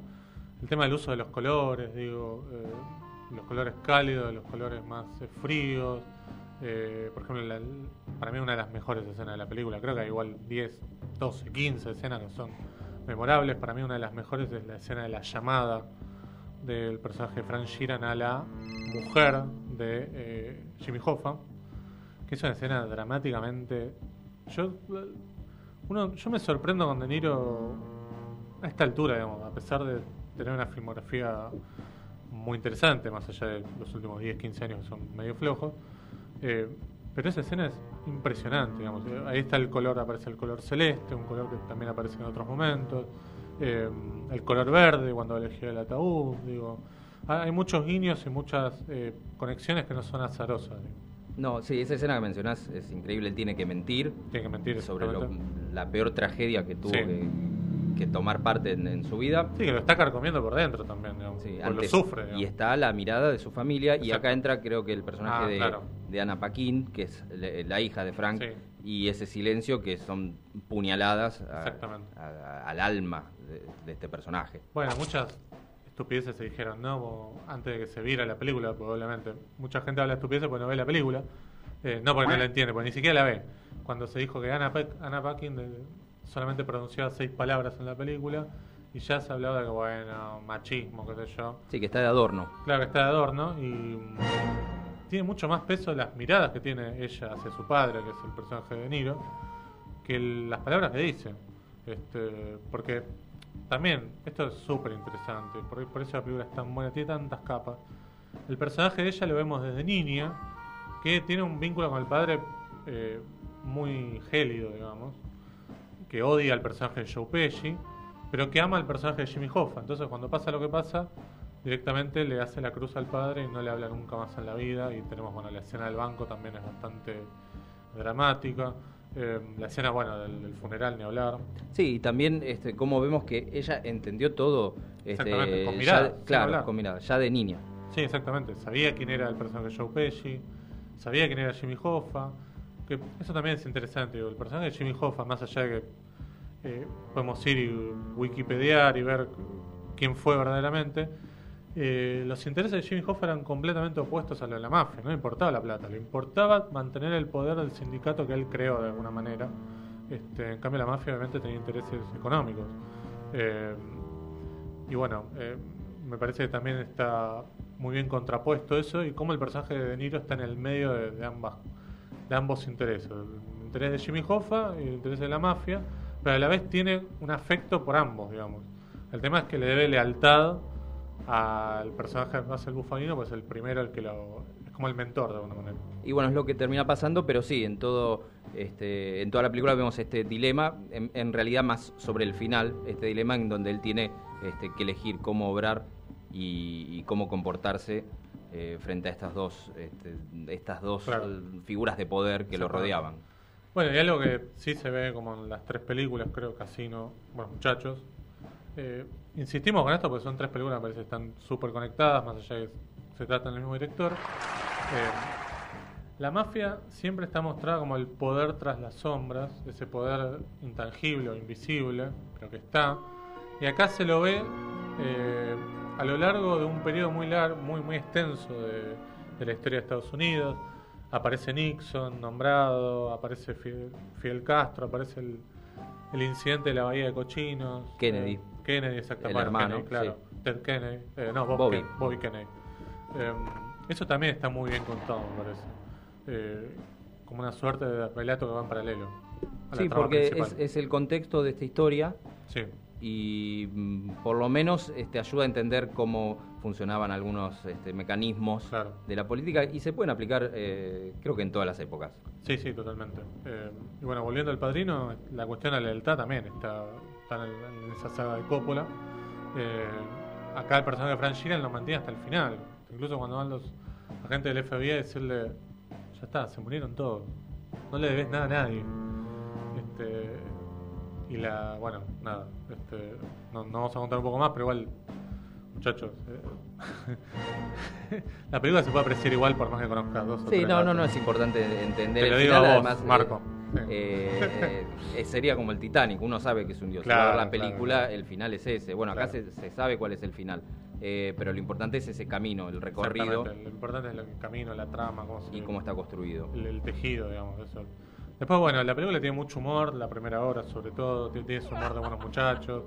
el tema del uso de los colores, digo, eh, los colores cálidos, los colores más eh, fríos. eh, por ejemplo, la- para mí una de las mejores escenas de la película, creo que hay igual 10, 12, 15 escenas que son memorables. Para mí una de las mejores es la escena de la llamada del personaje de Frank Sheeran a la mujer de eh, Jimmy Hoffa, que es una escena dramáticamente... Yo, uno, yo me sorprendo con De Niro a esta altura, digamos, a pesar de tener una filmografía muy interesante, más allá de los últimos 10, 15 años que son medio flojos. eh, pero esa escena es impresionante, digamos. Ahí está el color, aparece el color celeste, un color que también aparece en otros momentos. eh, el color verde cuando elegía el ataúd, digo. Ah, Hay muchos guiños y muchas eh, conexiones que no son azarosas. digo. No, sí, esa escena que mencionás es increíble. Él tiene que mentir Tiene que mentir sobre lo- la peor tragedia que tuvo Sí. que, que tomar parte en, en su vida. Sí, que lo está carcomiendo por dentro también, digamos. Sí, antes- lo sufre. digamos. y está la mirada de su familia y acá entra creo que el personaje Ah, de, claro. De Ana Paquin, que es le- la hija de Frank, Sí. y ese silencio que son puñaladas a- Exactamente. a- a- al alma de, de este personaje. Bueno, muchas estupideces se dijeron, ¿no? Antes de que se viera la película, probablemente. Mucha gente habla de estupideces porque no ve la película. Eh, no porque no la entiende, porque ni siquiera la ve. Cuando se dijo que Anna, Pac- Anna Paquin de- solamente pronunciaba seis palabras en la película y ya se hablaba de que, bueno, machismo, qué sé yo. Sí, que está de adorno. Claro que está de adorno y tiene mucho más peso las miradas que tiene ella hacia su padre, que es el personaje de Niro, que las palabras que dice. Este, porque también, esto es súper interesante, por, por eso la película es tan buena, tiene tantas capas. El personaje de ella lo vemos desde niña, que tiene un vínculo con el padre eh, muy gélido, digamos, que odia al personaje de Joe Pesci, pero que ama al personaje de Jimmy Hoffa. Entonces, cuando pasa lo que pasa, directamente le hace la cruz al padre y no le habla nunca más en la vida. Y tenemos, bueno, la escena del banco también es bastante dramática. Eh, la escena, bueno, del, del funeral, ni hablar. Sí, y también este, como vemos que ella entendió todo este, Exactamente, con ya- mirada, sin claro, hablar. con mirada, ya de niña. Sí, exactamente. Sabía quién era el personaje de Joe Pesci, sabía quién era Jimmy Hoffa. Que eso también es interesante. digo, El personaje de Jimmy Hoffa, más allá de que eh, podemos ir y wikipediar y ver quién fue verdaderamente, eh, los intereses de Jimmy Hoffa eran completamente opuestos a los de la mafia. No le importaba la plata, le importaba mantener el poder del sindicato que él creó de alguna manera. Este, en cambio, la mafia obviamente tenía intereses económicos. Eh, y bueno, eh, me parece que también está muy bien contrapuesto eso y cómo el personaje de De Niro está en el medio de, de ambas, de ambos intereses. El interés de Jimmy Hoffa y el interés de la mafia, pero a la vez tiene un afecto por ambos, digamos. El tema es que le debe lealtad al personaje que hace el bufanino, pues el primero el que lo... es como el mentor de alguna manera. Y bueno, es lo que termina pasando, pero sí, en todo este, en toda la película vemos este dilema, en, en realidad más sobre el final, este dilema en donde él tiene este, que elegir cómo obrar y, y cómo comportarse eh, frente a estas dos, este, estas dos Claro. figuras de poder que lo rodeaban. Bueno, y algo que sí se ve como en las tres películas, creo, Casino, bueno, muchachos. eh, insistimos con esto porque son tres películas, me parece que están súper conectadas, más allá de que se tratan del mismo director. Eh, la mafia siempre está mostrada como el poder tras las sombras, ese poder intangible o invisible, pero que está. Y acá se lo ve eh, a lo largo de un periodo muy largo, muy, muy extenso de, de la historia de Estados Unidos. Aparece Nixon nombrado, aparece Fidel, Castro, aparece el, el incidente de la Bahía de Cochinos. Kennedy. eh, Kennedy, exactamente. El hermano, Kennedy, claro. Ted Kennedy. eh, no, Bob Bobby. Ken- Bobby Kennedy. Eh, eso también está muy bien contado, me parece. Eh, como una suerte de relato que va en paralelo. a la Sí, trama porque es, es el contexto de esta historia Sí, y mm, por lo menos este, ayuda a entender cómo funcionaban algunos este, mecanismos Claro. de la política y se pueden aplicar eh, creo que en todas las épocas. sí, sí, totalmente. Eh, y bueno, volviendo al padrino, la cuestión de la lealtad también está, está en, esa saga de Coppola. Eh, acá el personaje de Frank Sheeran lo mantiene hasta el final. Incluso cuando van los agentes del FBI a decirle, ya está, se murieron todos. No le debes nada a nadie. Este, y la, bueno, nada, este, no, no vamos a contar un poco más, pero igual, muchachos, eh, <laughs> la película se puede apreciar igual por más que conozcas dos o Sí, tres no, no, no, es importante entender Te el lo digo final, a vos, además. eh, Marco. Sí. eh, eh, sería como el Titanic, uno sabe que es un dios. Claro, la película, claro. el final es ese. Bueno, acá se, se sabe cuál es el final, eh, pero lo importante es ese camino, el recorrido Lo importante es el camino, la trama, cómo se- y cómo está construido. el, el tejido, digamos. Eso. Después, bueno, la película tiene mucho humor, la primera hora sobre todo, tiene, su humor de buenos muchachos.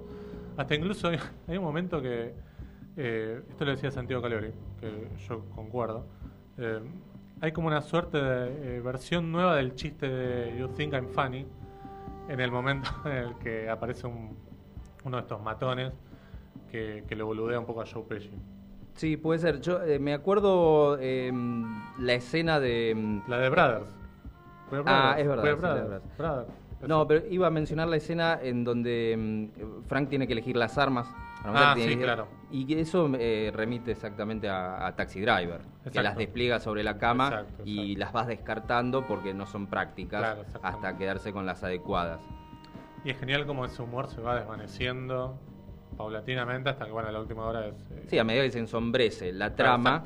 Hasta incluso hay, hay un momento que, eh, esto lo decía Santiago Calori, que yo concuerdo, hay como una suerte de eh, versión nueva del chiste de You Think I'm Funny, en el momento <laughs> en el que aparece un- uno de estos matones que, que lo boludea un poco a Joe Pesci. Sí, puede ser. Yo eh, me acuerdo eh, la escena de... mm, La de Brothers. Ah, es verdad, sí, Brothers, Brothers. No, pero iba a mencionar la escena en donde mm, Frank tiene que elegir las armas. Ah, sí, que claro. Y que eso eh, remite exactamente a, a Taxi Driver, que Exacto. las despliega sobre la cama Exacto, y las vas descartando porque no son prácticas Claro, hasta quedarse con las adecuadas. Y es genial como ese humor se va desvaneciendo paulatinamente hasta que, bueno, la última hora es... eh, Sí, a medida que se ensombrece la Claro, trama,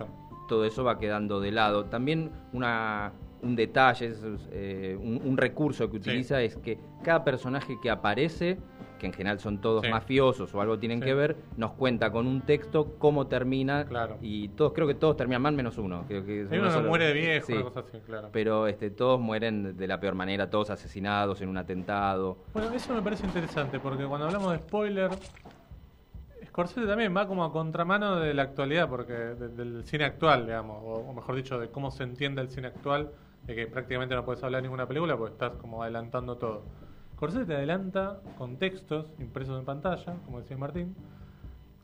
todo eso va quedando de lado. También una, un detalle, es, eh, un, un recurso que utiliza es que cada personaje que aparece, que en general son todos Sí. mafiosos o algo tienen Sí. que ver, nos cuenta con un texto cómo termina. Claro. Y todos, creo que todos terminan mal menos uno. Creo que uno que solo. muere de viejo, Sí. una cosa así, claro. Pero este, todos mueren de la peor manera, todos asesinados en un atentado. Bueno, eso me parece interesante porque cuando hablamos de spoiler, Scorsese también va como a contramano de la actualidad, porque de- del cine actual, digamos, o, o mejor dicho, de cómo se entiende el cine actual, de que prácticamente no puedes hablar de ninguna película porque estás como adelantando todo. Scorsese te adelanta con textos impresos en pantalla, como decía Martín,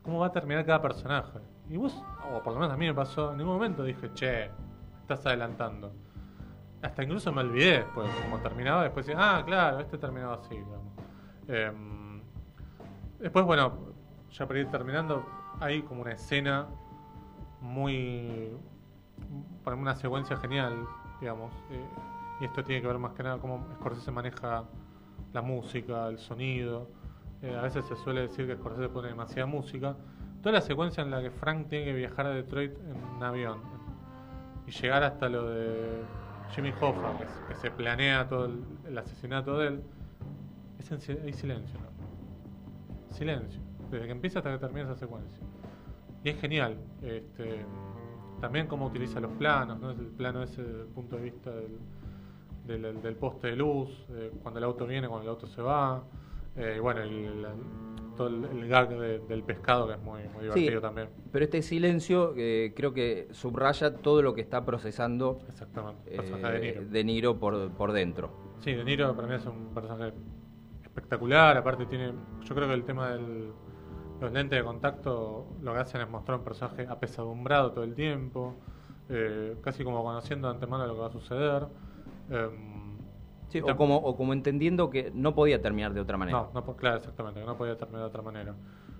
cómo va a terminar cada personaje. Y vos, o por lo menos a mí me pasó, en ningún momento dije, che, estás adelantando. Hasta incluso me olvidé después, como terminaba, después decía, ah, claro, este terminaba así, digamos. Em, después, bueno, ya para ir terminando, hay como una escena muy. para una secuencia genial, digamos. eh, y esto tiene que ver más que nada cómo Scorsese maneja la música, el sonido. Eh, a veces se suele decir que Scorsese pone demasiada música, toda la secuencia en la que Frank tiene que viajar a Detroit en un avión y llegar hasta lo de Jimmy Hoffa, que, se- planea todo el, asesinato de él, es en hay silencio, ¿no? Silencio, desde que empieza hasta que termina esa secuencia. Y es genial. Este, también cómo utiliza los planos, ¿no? El plano ese desde el punto de vista del, del, del poste de luz, eh, cuando el auto viene, cuando el auto se va. eh, y bueno, el, el- todo el, el gag de- del pescado que es muy, muy divertido Sí, también. Pero este silencio eh, creo que subraya todo lo que está procesando Exactamente. eh, Personaje de Niro. De Niro por, por dentro. Sí, De Niro para mí es un personaje espectacular. Aparte, tiene. Yo creo que el tema de los lentes de contacto lo que hacen es mostrar un personaje apesadumbrado todo el tiempo, eh, casi como conociendo de antemano lo que va a suceder. Em, Sí, o, como, o como entendiendo que no podía terminar de otra manera. No, no, claro, exactamente, que no podía terminar de otra manera.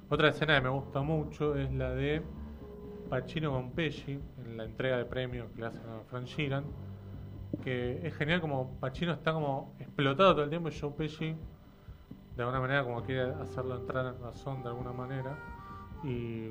Otra escena que me gusta mucho es la de Pacino con Pesci en la entrega de premios que le hacen a Frank Sheeran, que es genial como Pacino está como explotado todo el tiempo y Joe Pesci de alguna manera como quiere hacerlo entrar en razón de alguna manera y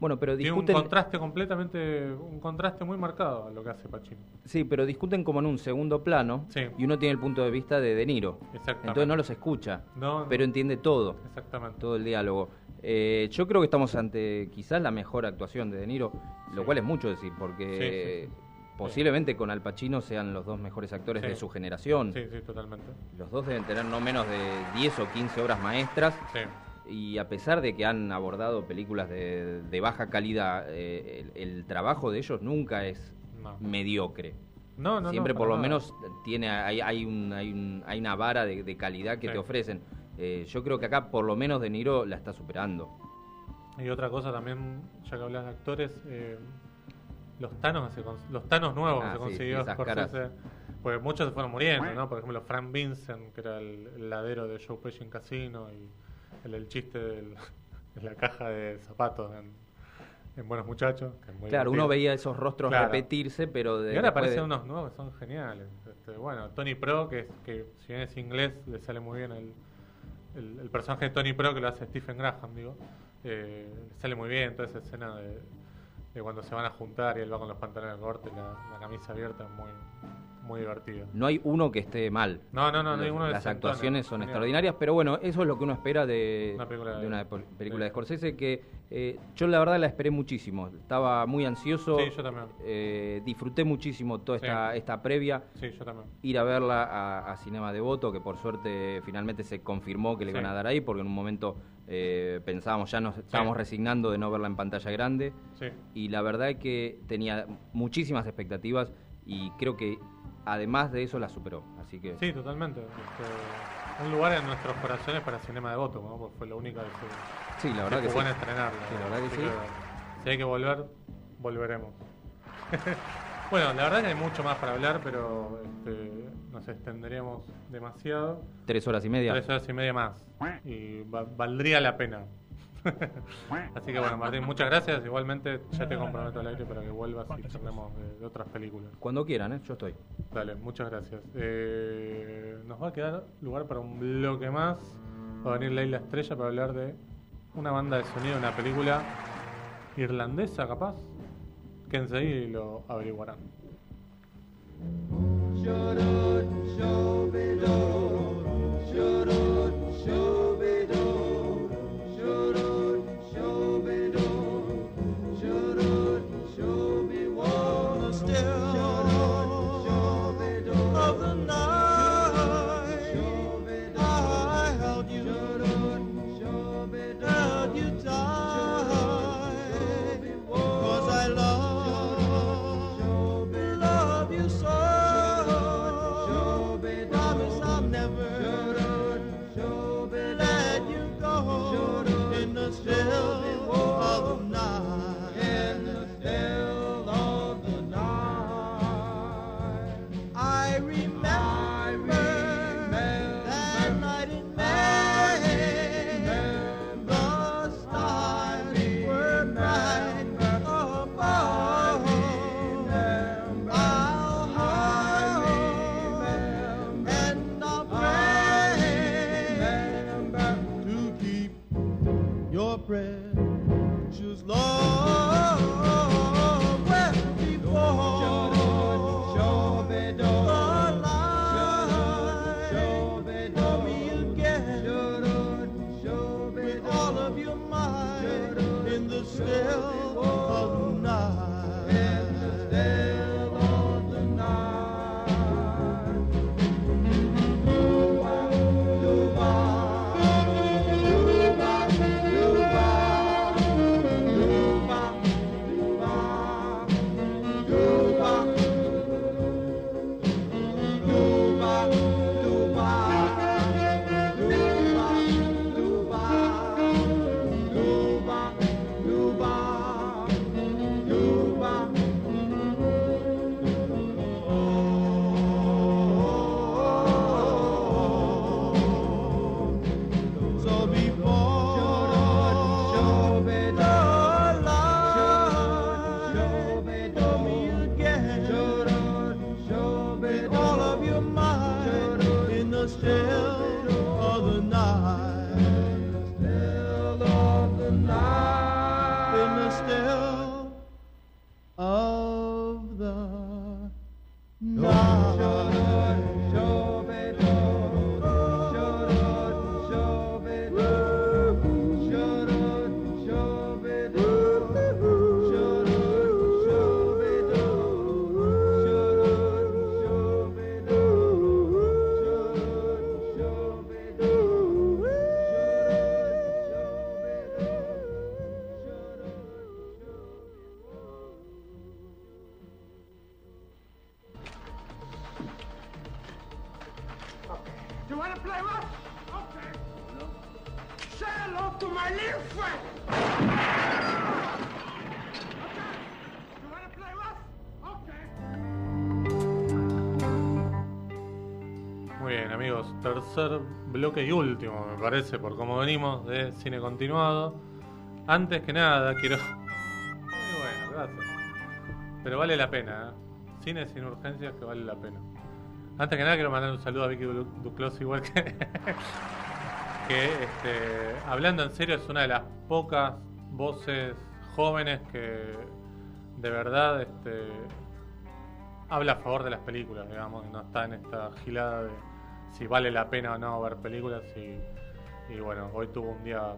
Bueno, pero tiene un discuten, contraste completamente, un contraste muy marcado a lo que hace Pacino. sí, pero discuten como en un segundo plano Sí. y uno tiene el punto de vista de De Niro. Exactamente. Entonces no los escucha, No, no. pero entiende todo, Exactamente. todo el diálogo. Eh, yo creo que estamos ante quizás la mejor actuación de De Niro, lo cual es mucho decir, porque Sí, posiblemente con Al Pacino sean los dos mejores actores de su generación. Sí, sí, totalmente. Los dos deben tener no menos de 10 o 15 obras maestras. Sí. Y a pesar de que han abordado películas de, de baja calidad, eh, el, el trabajo de ellos nunca es No. mediocre. No, no, no, Siempre por lo nada. menos tiene hay, hay, un- hay, un- hay una vara de, de calidad que Sí. te ofrecen. Eh, yo creo que acá por lo menos De Niro la está superando. Y otra cosa también, ya que hablas de actores, eh, los cons- los tanos nuevos Ah, que se sí, consiguió sí, Scorsese, pues muchos se fueron muriendo, ¿no? Por ejemplo, Frank Vincent, que era el, el ladero de Joe Pesci en Casino, y el, el chiste <laughs> de la caja de zapatos en, en Buenos Muchachos. que es muy Claro, divertido. uno veía esos rostros Claro. repetirse, pero de, Y ahora de- aparecen unos nuevos que son geniales. Este, bueno, Tony Pro, que, es, que si bien es inglés, le sale muy bien el, el, el personaje de Tony Pro, que lo hace Stephen Graham, digo. eh, le sale muy bien toda esa escena de, de cuando se van a juntar y él va con los pantalones cortos y la, la camisa abierta, muy, muy divertido. No hay uno que esté mal. No, no, no, no hay uno de Las actuaciones son genial. extraordinarias, pero bueno, eso es lo que uno espera de Una película de- de una pol- película sí. de Scorsese, que eh, yo la verdad la esperé muchísimo. Estaba muy ansioso. Sí, yo también. Eh, disfruté muchísimo toda Sí. esta, esta previa. Sí, yo también. Ir a verla a, a Cinema Devoto, que por suerte finalmente se confirmó que le iban a dar ahí, porque en un momento eh, pensábamos, ya nos estábamos resignando de no verla en pantalla grande. Sí. Y la verdad es que tenía muchísimas expectativas y creo que además de eso la superó. Así que Sí, totalmente. Este, un lugar en nuestros corazones para Cinema de Voto, ¿no? Porque fue la única que se, Sí, la verdad se que sí. en estrenarla. Sí, la verdad que sí. si hay que volver, volveremos. <laughs> bueno, la verdad que hay mucho más para hablar, pero este, nos extenderíamos demasiado. tres horas y media. Tres horas y media más. Y va- valdría la pena. <laughs> Así que bueno, Martín, muchas gracias. Igualmente ya te comprometo al aire para que vuelvas y charlemos de, de otras películas. Cuando quieran, ¿eh? yo estoy. Dale, muchas gracias. Eh, nos va a quedar lugar para un bloque más. Va a venir Leila Estrella para hablar de una banda de sonido de una película irlandesa, capaz. Ahí y lo averiguarán. Promise I'm Tercer bloque y último, me parece, por cómo venimos de cine continuado. Antes que nada, quiero. <laughs> Muy bueno, gracias. Pero vale la pena, ¿eh? Cine sin urgencias que vale la pena. Antes que nada, quiero mandar un saludo a Vicky Du- Duclos, igual que. <laughs> que, este, hablando en serio, es una de las pocas voces jóvenes que de verdad este, habla a favor de las películas, digamos, y no está en esta gilada de si vale la pena o no ver películas. Y, bueno, hoy tuvo un día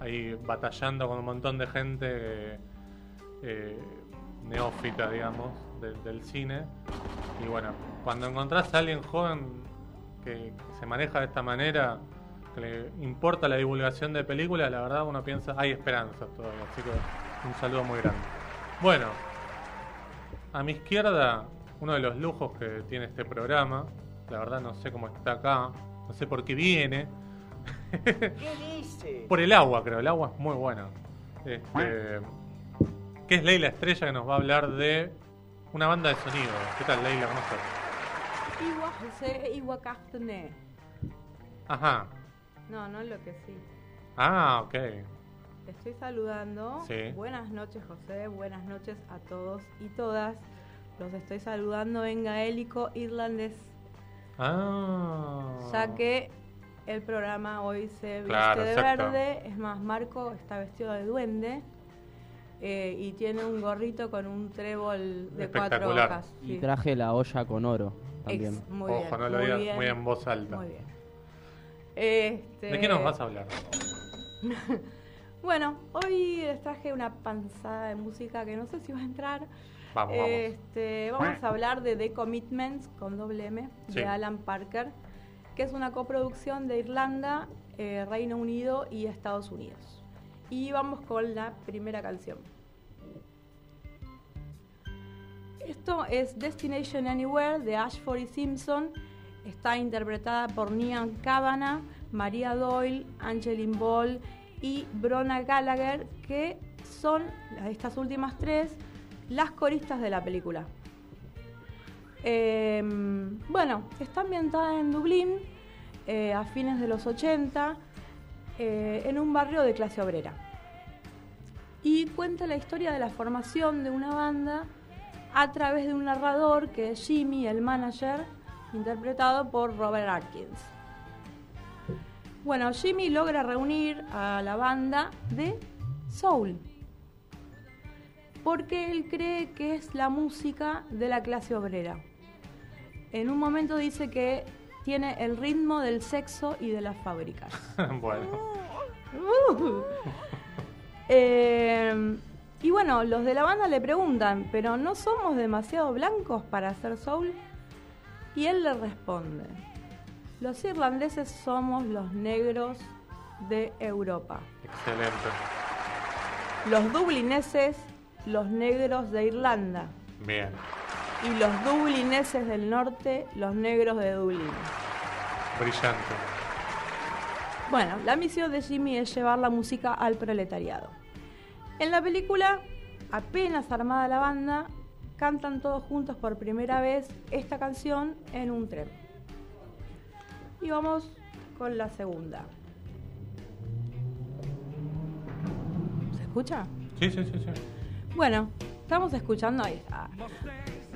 ahí batallando con un montón de gente eh, neófita, digamos, de- del cine. Y bueno, cuando encontrás a alguien joven que, que se maneja de esta manera, que le importa la divulgación de películas, la verdad uno piensa, hay esperanzas todavía. Así que un saludo muy grande. Bueno, a mi izquierda, uno de los lujos que tiene este programa, la verdad no sé cómo está acá, no sé por qué viene. ¿Qué dice? <laughs> Por el agua, creo, el agua es muy buena. Este, que es Leila Estrella que nos va a hablar de una banda de sonido. ¿Qué tal, Leila? ¿Cómo estás? Ajá. No, no lo que sí. Ah, ok. Te estoy saludando. Sí. Buenas noches, José. Buenas noches a todos y todas. Los estoy saludando en gaélico irlandés, Ah. ya que el programa hoy se viste Claro, de exacto. verde. Es más, Marco está vestido de duende eh, y tiene un gorrito con un trébol de cuatro hojas. Y traje la olla con oro también. Ex- muy Ojo, bien, no lo muy digas bien. muy en voz alta. Muy bien. Este, ¿De qué nos vas a hablar? <laughs> Bueno, hoy les traje una panzada de música que no sé si va a entrar. Vamos, vamos. Este, vamos a hablar de The Commitments con doble M Sí. de Alan Parker, que es una coproducción de Irlanda, eh, Reino Unido y Estados Unidos. Y vamos con la primera canción. Esto es Destination Anywhere de Ashford y Simpson. Está interpretada por Nian Kavanagh, María Doyle, Angeline Ball y Brona Gallagher, que son estas últimas tres las coristas de la película. Eh, bueno, está ambientada en Dublín eh, a fines de los 80, eh, en un barrio de clase obrera. Y cuenta la historia de la formación de una banda a través de un narrador que es Jimmy, el manager, interpretado por Robert Atkins. Bueno, Jimmy logra reunir a la banda de Soul, porque él cree que es la música de la clase obrera. En un momento dice que tiene el ritmo del sexo y de las fábricas. <laughs> bueno. Uh. <laughs> Eh, y bueno, los de la banda le preguntan, ¿pero no somos demasiado blancos para hacer soul? Y él le responde, los irlandeses somos los negros de Europa. Excelente. Los dublineses, los negros de Irlanda. Bien. Y los dublineses del norte, los negros de Dublín. Brillante. Bueno, la misión de Jimmy es llevar la música al proletariado. En la película, apenas armada la banda, cantan todos juntos por primera vez esta canción en un tren. Y vamos con la segunda. ¿Se escucha? Sí, sí, sí, sí. Bueno, estamos escuchando ahí está.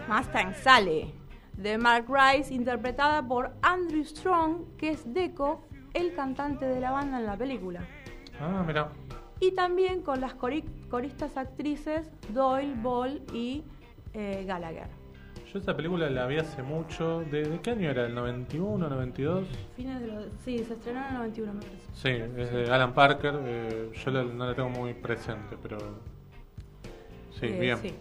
Mustang Sale de Mark Rice, interpretada por Andrew Strong, que es Deco, el cantante de la banda en la película. Ah, mira. Y también con las cori- coristas actrices Doyle, Ball y eh, Gallagher. Yo esa película la vi hace mucho. ¿De, de qué año era? ¿El 91, 92? Fines de los, sí, se estrenó en el 91, me parece. Sí, es de Alan Parker. eh, yo la- no la tengo muy presente, pero. Sí, Eh, bien. sí.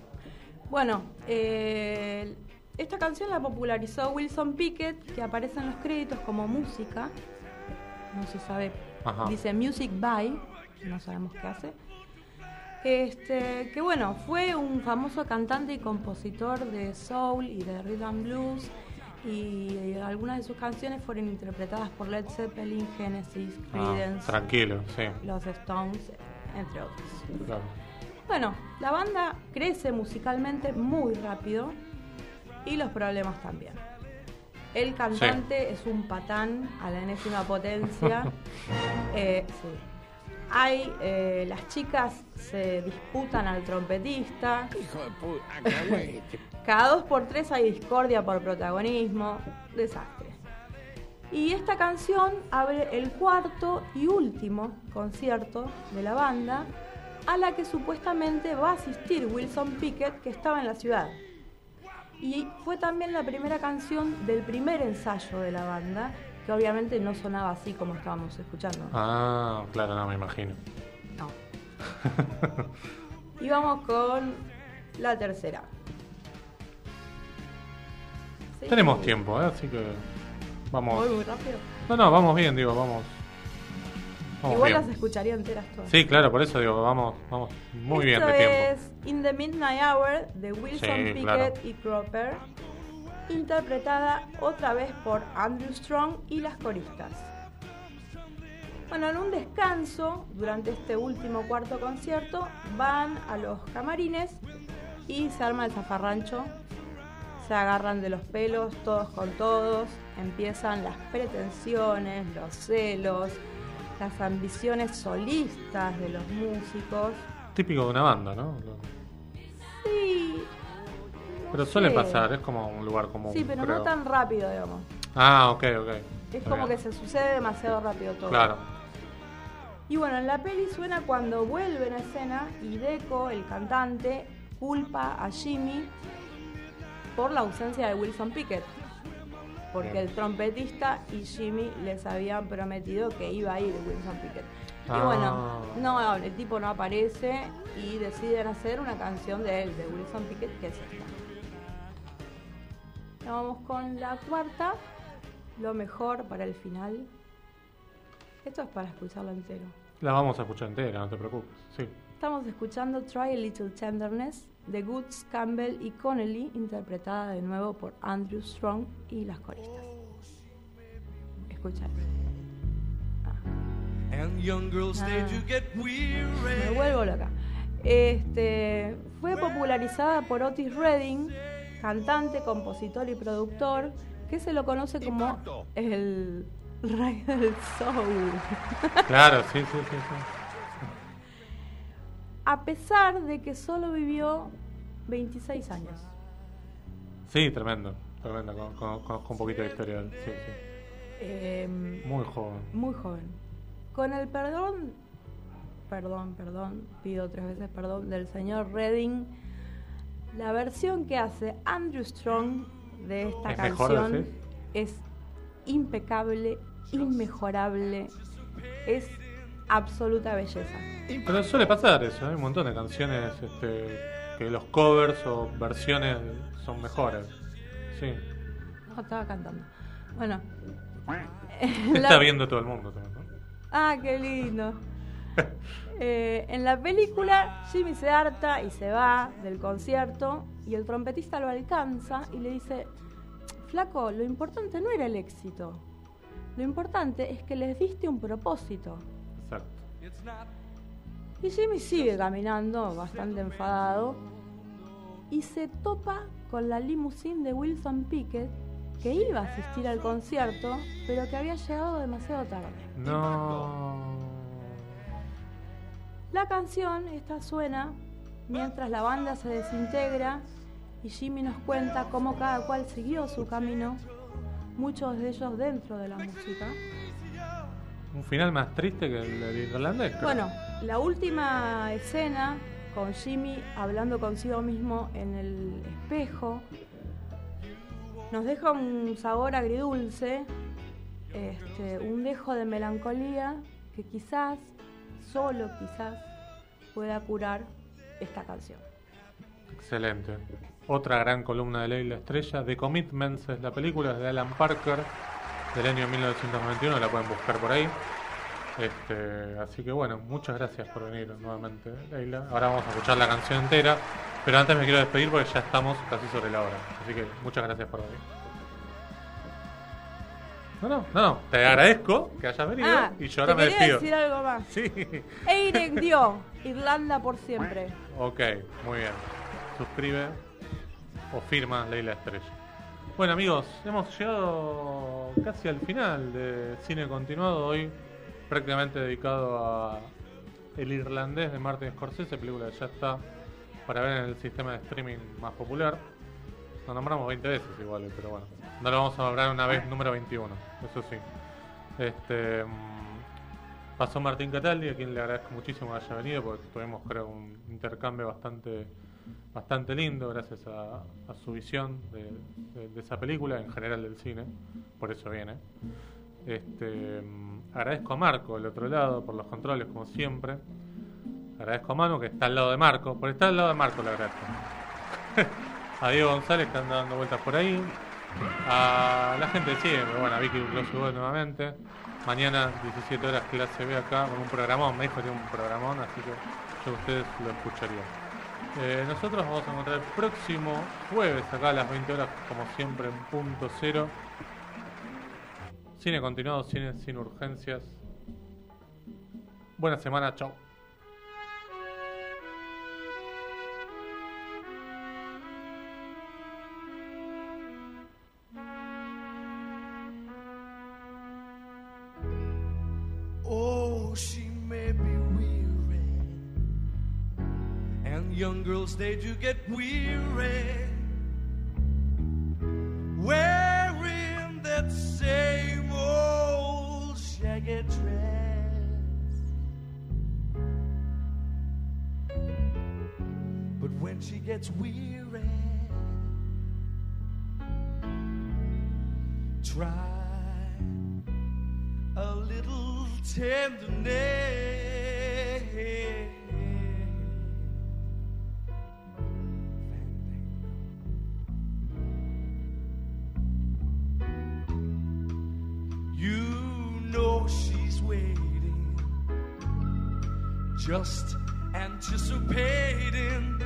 Bueno, eh, esta canción la popularizó Wilson Pickett, que aparece en los créditos como música. No se sabe. Ajá. Dice Music by, no sabemos qué hace. Este, que bueno, fue un famoso cantante y compositor de soul y de rhythm blues y algunas de sus canciones fueron interpretadas por Led Zeppelin, Genesis, Ah, Creedence, tranquilo, sí. los Stones, entre otros. Claro. Bueno, la banda crece musicalmente muy rápido y los problemas también. El cantante es un patán a la enésima potencia. <laughs> Eh, sí. Hay, eh, las chicas se disputan al trompetista. Hijo de puta, <laughs> Cada dos por tres hay discordia por protagonismo. Desastre. Y esta canción abre el cuarto y último concierto de la banda, a la que supuestamente va a asistir Wilson Pickett, que estaba en la ciudad. Y fue también la primera canción del primer ensayo de la banda, que obviamente no sonaba así como estábamos escuchando. Ah, claro, no me imagino. No. Y vamos con la tercera. Sí. Tenemos tiempo, ¿eh? así que vamos. Voy muy rápido. No, no, vamos bien, digo, vamos. Igual bien. las escucharía enteras todas. Sí, claro, por eso digo, vamos, vamos muy bien Esto de tiempo. es In the Midnight Hour de Wilson Sí, Pickett claro. y Cropper, interpretada otra vez por Andrew Strong y las coristas. Bueno, en un descanso, durante este último cuarto concierto, van a los camarines y se arma el zafarrancho. Se agarran de los pelos todos con todos, empiezan las pretensiones, los celos, las ambiciones solistas de los músicos. Típico de una banda, ¿no? Sí, Pero suele sé. pasar, es como un lugar común. sí, pero creo. no tan rápido, digamos. Ah, ok, ok. Es como que se sucede demasiado rápido todo. Claro. Y bueno, en la peli suena cuando vuelven a escena y Deco, el cantante, culpa a Jimmy por la ausencia de Wilson Pickett. Porque el trompetista y Jimmy les habían prometido que iba a ir Wilson Pickett. Y Ah. bueno, no, el tipo no aparece y deciden hacer una canción de él, de Wilson Pickett, que es esta. Vamos con la cuarta, lo mejor para el final. Esto es para escucharlo entero. La vamos a escuchar entera, no te preocupes. Sí. Estamos escuchando Try a Little Tenderness de Goods, Campbell y Connelly, interpretada de nuevo por Andrew Strong y las coristas. Escucha. Ah. weary. Me vuelvo loca. Este, fue popularizada por Otis Redding, cantante, compositor y productor, que se lo conoce como el rey del soul. Claro, sí, sí, sí. sí. A pesar de que solo vivió 26 años. Sí, tremendo. Tremendo, con, un poquito de historia. de él, Sí, sí. Em, Muy joven. Muy joven. Con el perdón, perdón, perdón, pido tres veces perdón del señor Redding, la versión que hace Andrew Strong de esta ¿Es mejor, canción es impecable, inmejorable, es absoluta belleza. Pero suele pasar eso, hay un montón de canciones este, que los covers o versiones son mejores. Sí. No, estaba cantando. Bueno. Te la- <laughs> está viendo todo el mundo también, ¿no? Ah, qué lindo. <laughs> Eh, en la película, Jimmy se harta y se va del concierto y el trompetista lo alcanza y le dice, flaco, lo importante no era el éxito, lo importante es que les diste un propósito. Exacto. Y Jimmy sigue caminando, bastante enfadado, y se topa con la limusine de Wilson Pickett, que iba a asistir al concierto, pero que había llegado demasiado tarde. No. La canción, esta suena mientras la banda se desintegra y Jimmy nos cuenta cómo cada cual siguió su camino, muchos de ellos dentro de la música. Un final más triste que el del irlandés. creo. Bueno, la última escena con Jimmy hablando consigo mismo en el espejo nos deja un sabor agridulce, este, un dejo de melancolía que quizás, solo quizás, pueda curar esta canción. Excelente. Otra gran columna de Leila Estrella. The Commitments es la película, de Alan Parker, del año 1991, la pueden buscar por ahí. Este, así que bueno, muchas gracias por venir nuevamente, Leila. Ahora vamos a escuchar la canción entera, pero antes me quiero despedir porque ya estamos casi sobre la hora. Así que muchas gracias por venir. No, no, no, te agradezco que hayas venido Ah, y yo ahora te me despido. decir algo más. Sí. Eirik dio <laughs> Irlanda por siempre. Ok, muy bien. Suscribe o firma Leila Estrella. Bueno amigos, hemos llegado casi al final de Cine Continuado hoy, prácticamente dedicado a El Irlandés de Martin Scorsese, película que ya está para ver en el sistema de streaming más popular. Lo nombramos 20 veces igual, pero bueno, no lo vamos a nombrar una vez número 21, eso sí. Este, mm, pasó Martín Cataldi, a quien le agradezco muchísimo que haya venido, porque tuvimos creo un intercambio bastante bastante lindo gracias a, su visión de, esa película, en general del cine, por eso viene. Este, agradezco a Marco del otro lado por los controles, como siempre. Agradezco a Manu que está al lado de Marco, por estar al lado de Marco le agradezco. <laughs> a Diego González que anda dando vueltas por ahí. A la gente siempre, bueno, a Vicky lo subo nuevamente. Mañana 17 horas clase B acá con un programón, me dijo que tiene un programón, así que yo ustedes lo escucharía. Eh, nosotros vamos a encontrar el próximo jueves acá a las 20 horas, como siempre en punto cero. Cine continuado, cine sin urgencias. Buena semana, chao. Weary wearing that same old shaggy dress. But when she gets weary, try a little tenderness. Just anticipating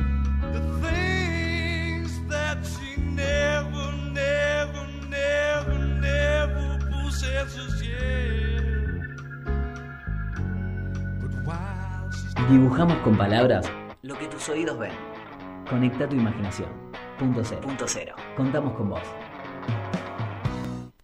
the things that she never, never, never, never possesses yet. But while she's Dibujamos con palabras lo que tus oídos ven. Conecta tu imaginación. Punto cero. Punto cero. Contamos con vos.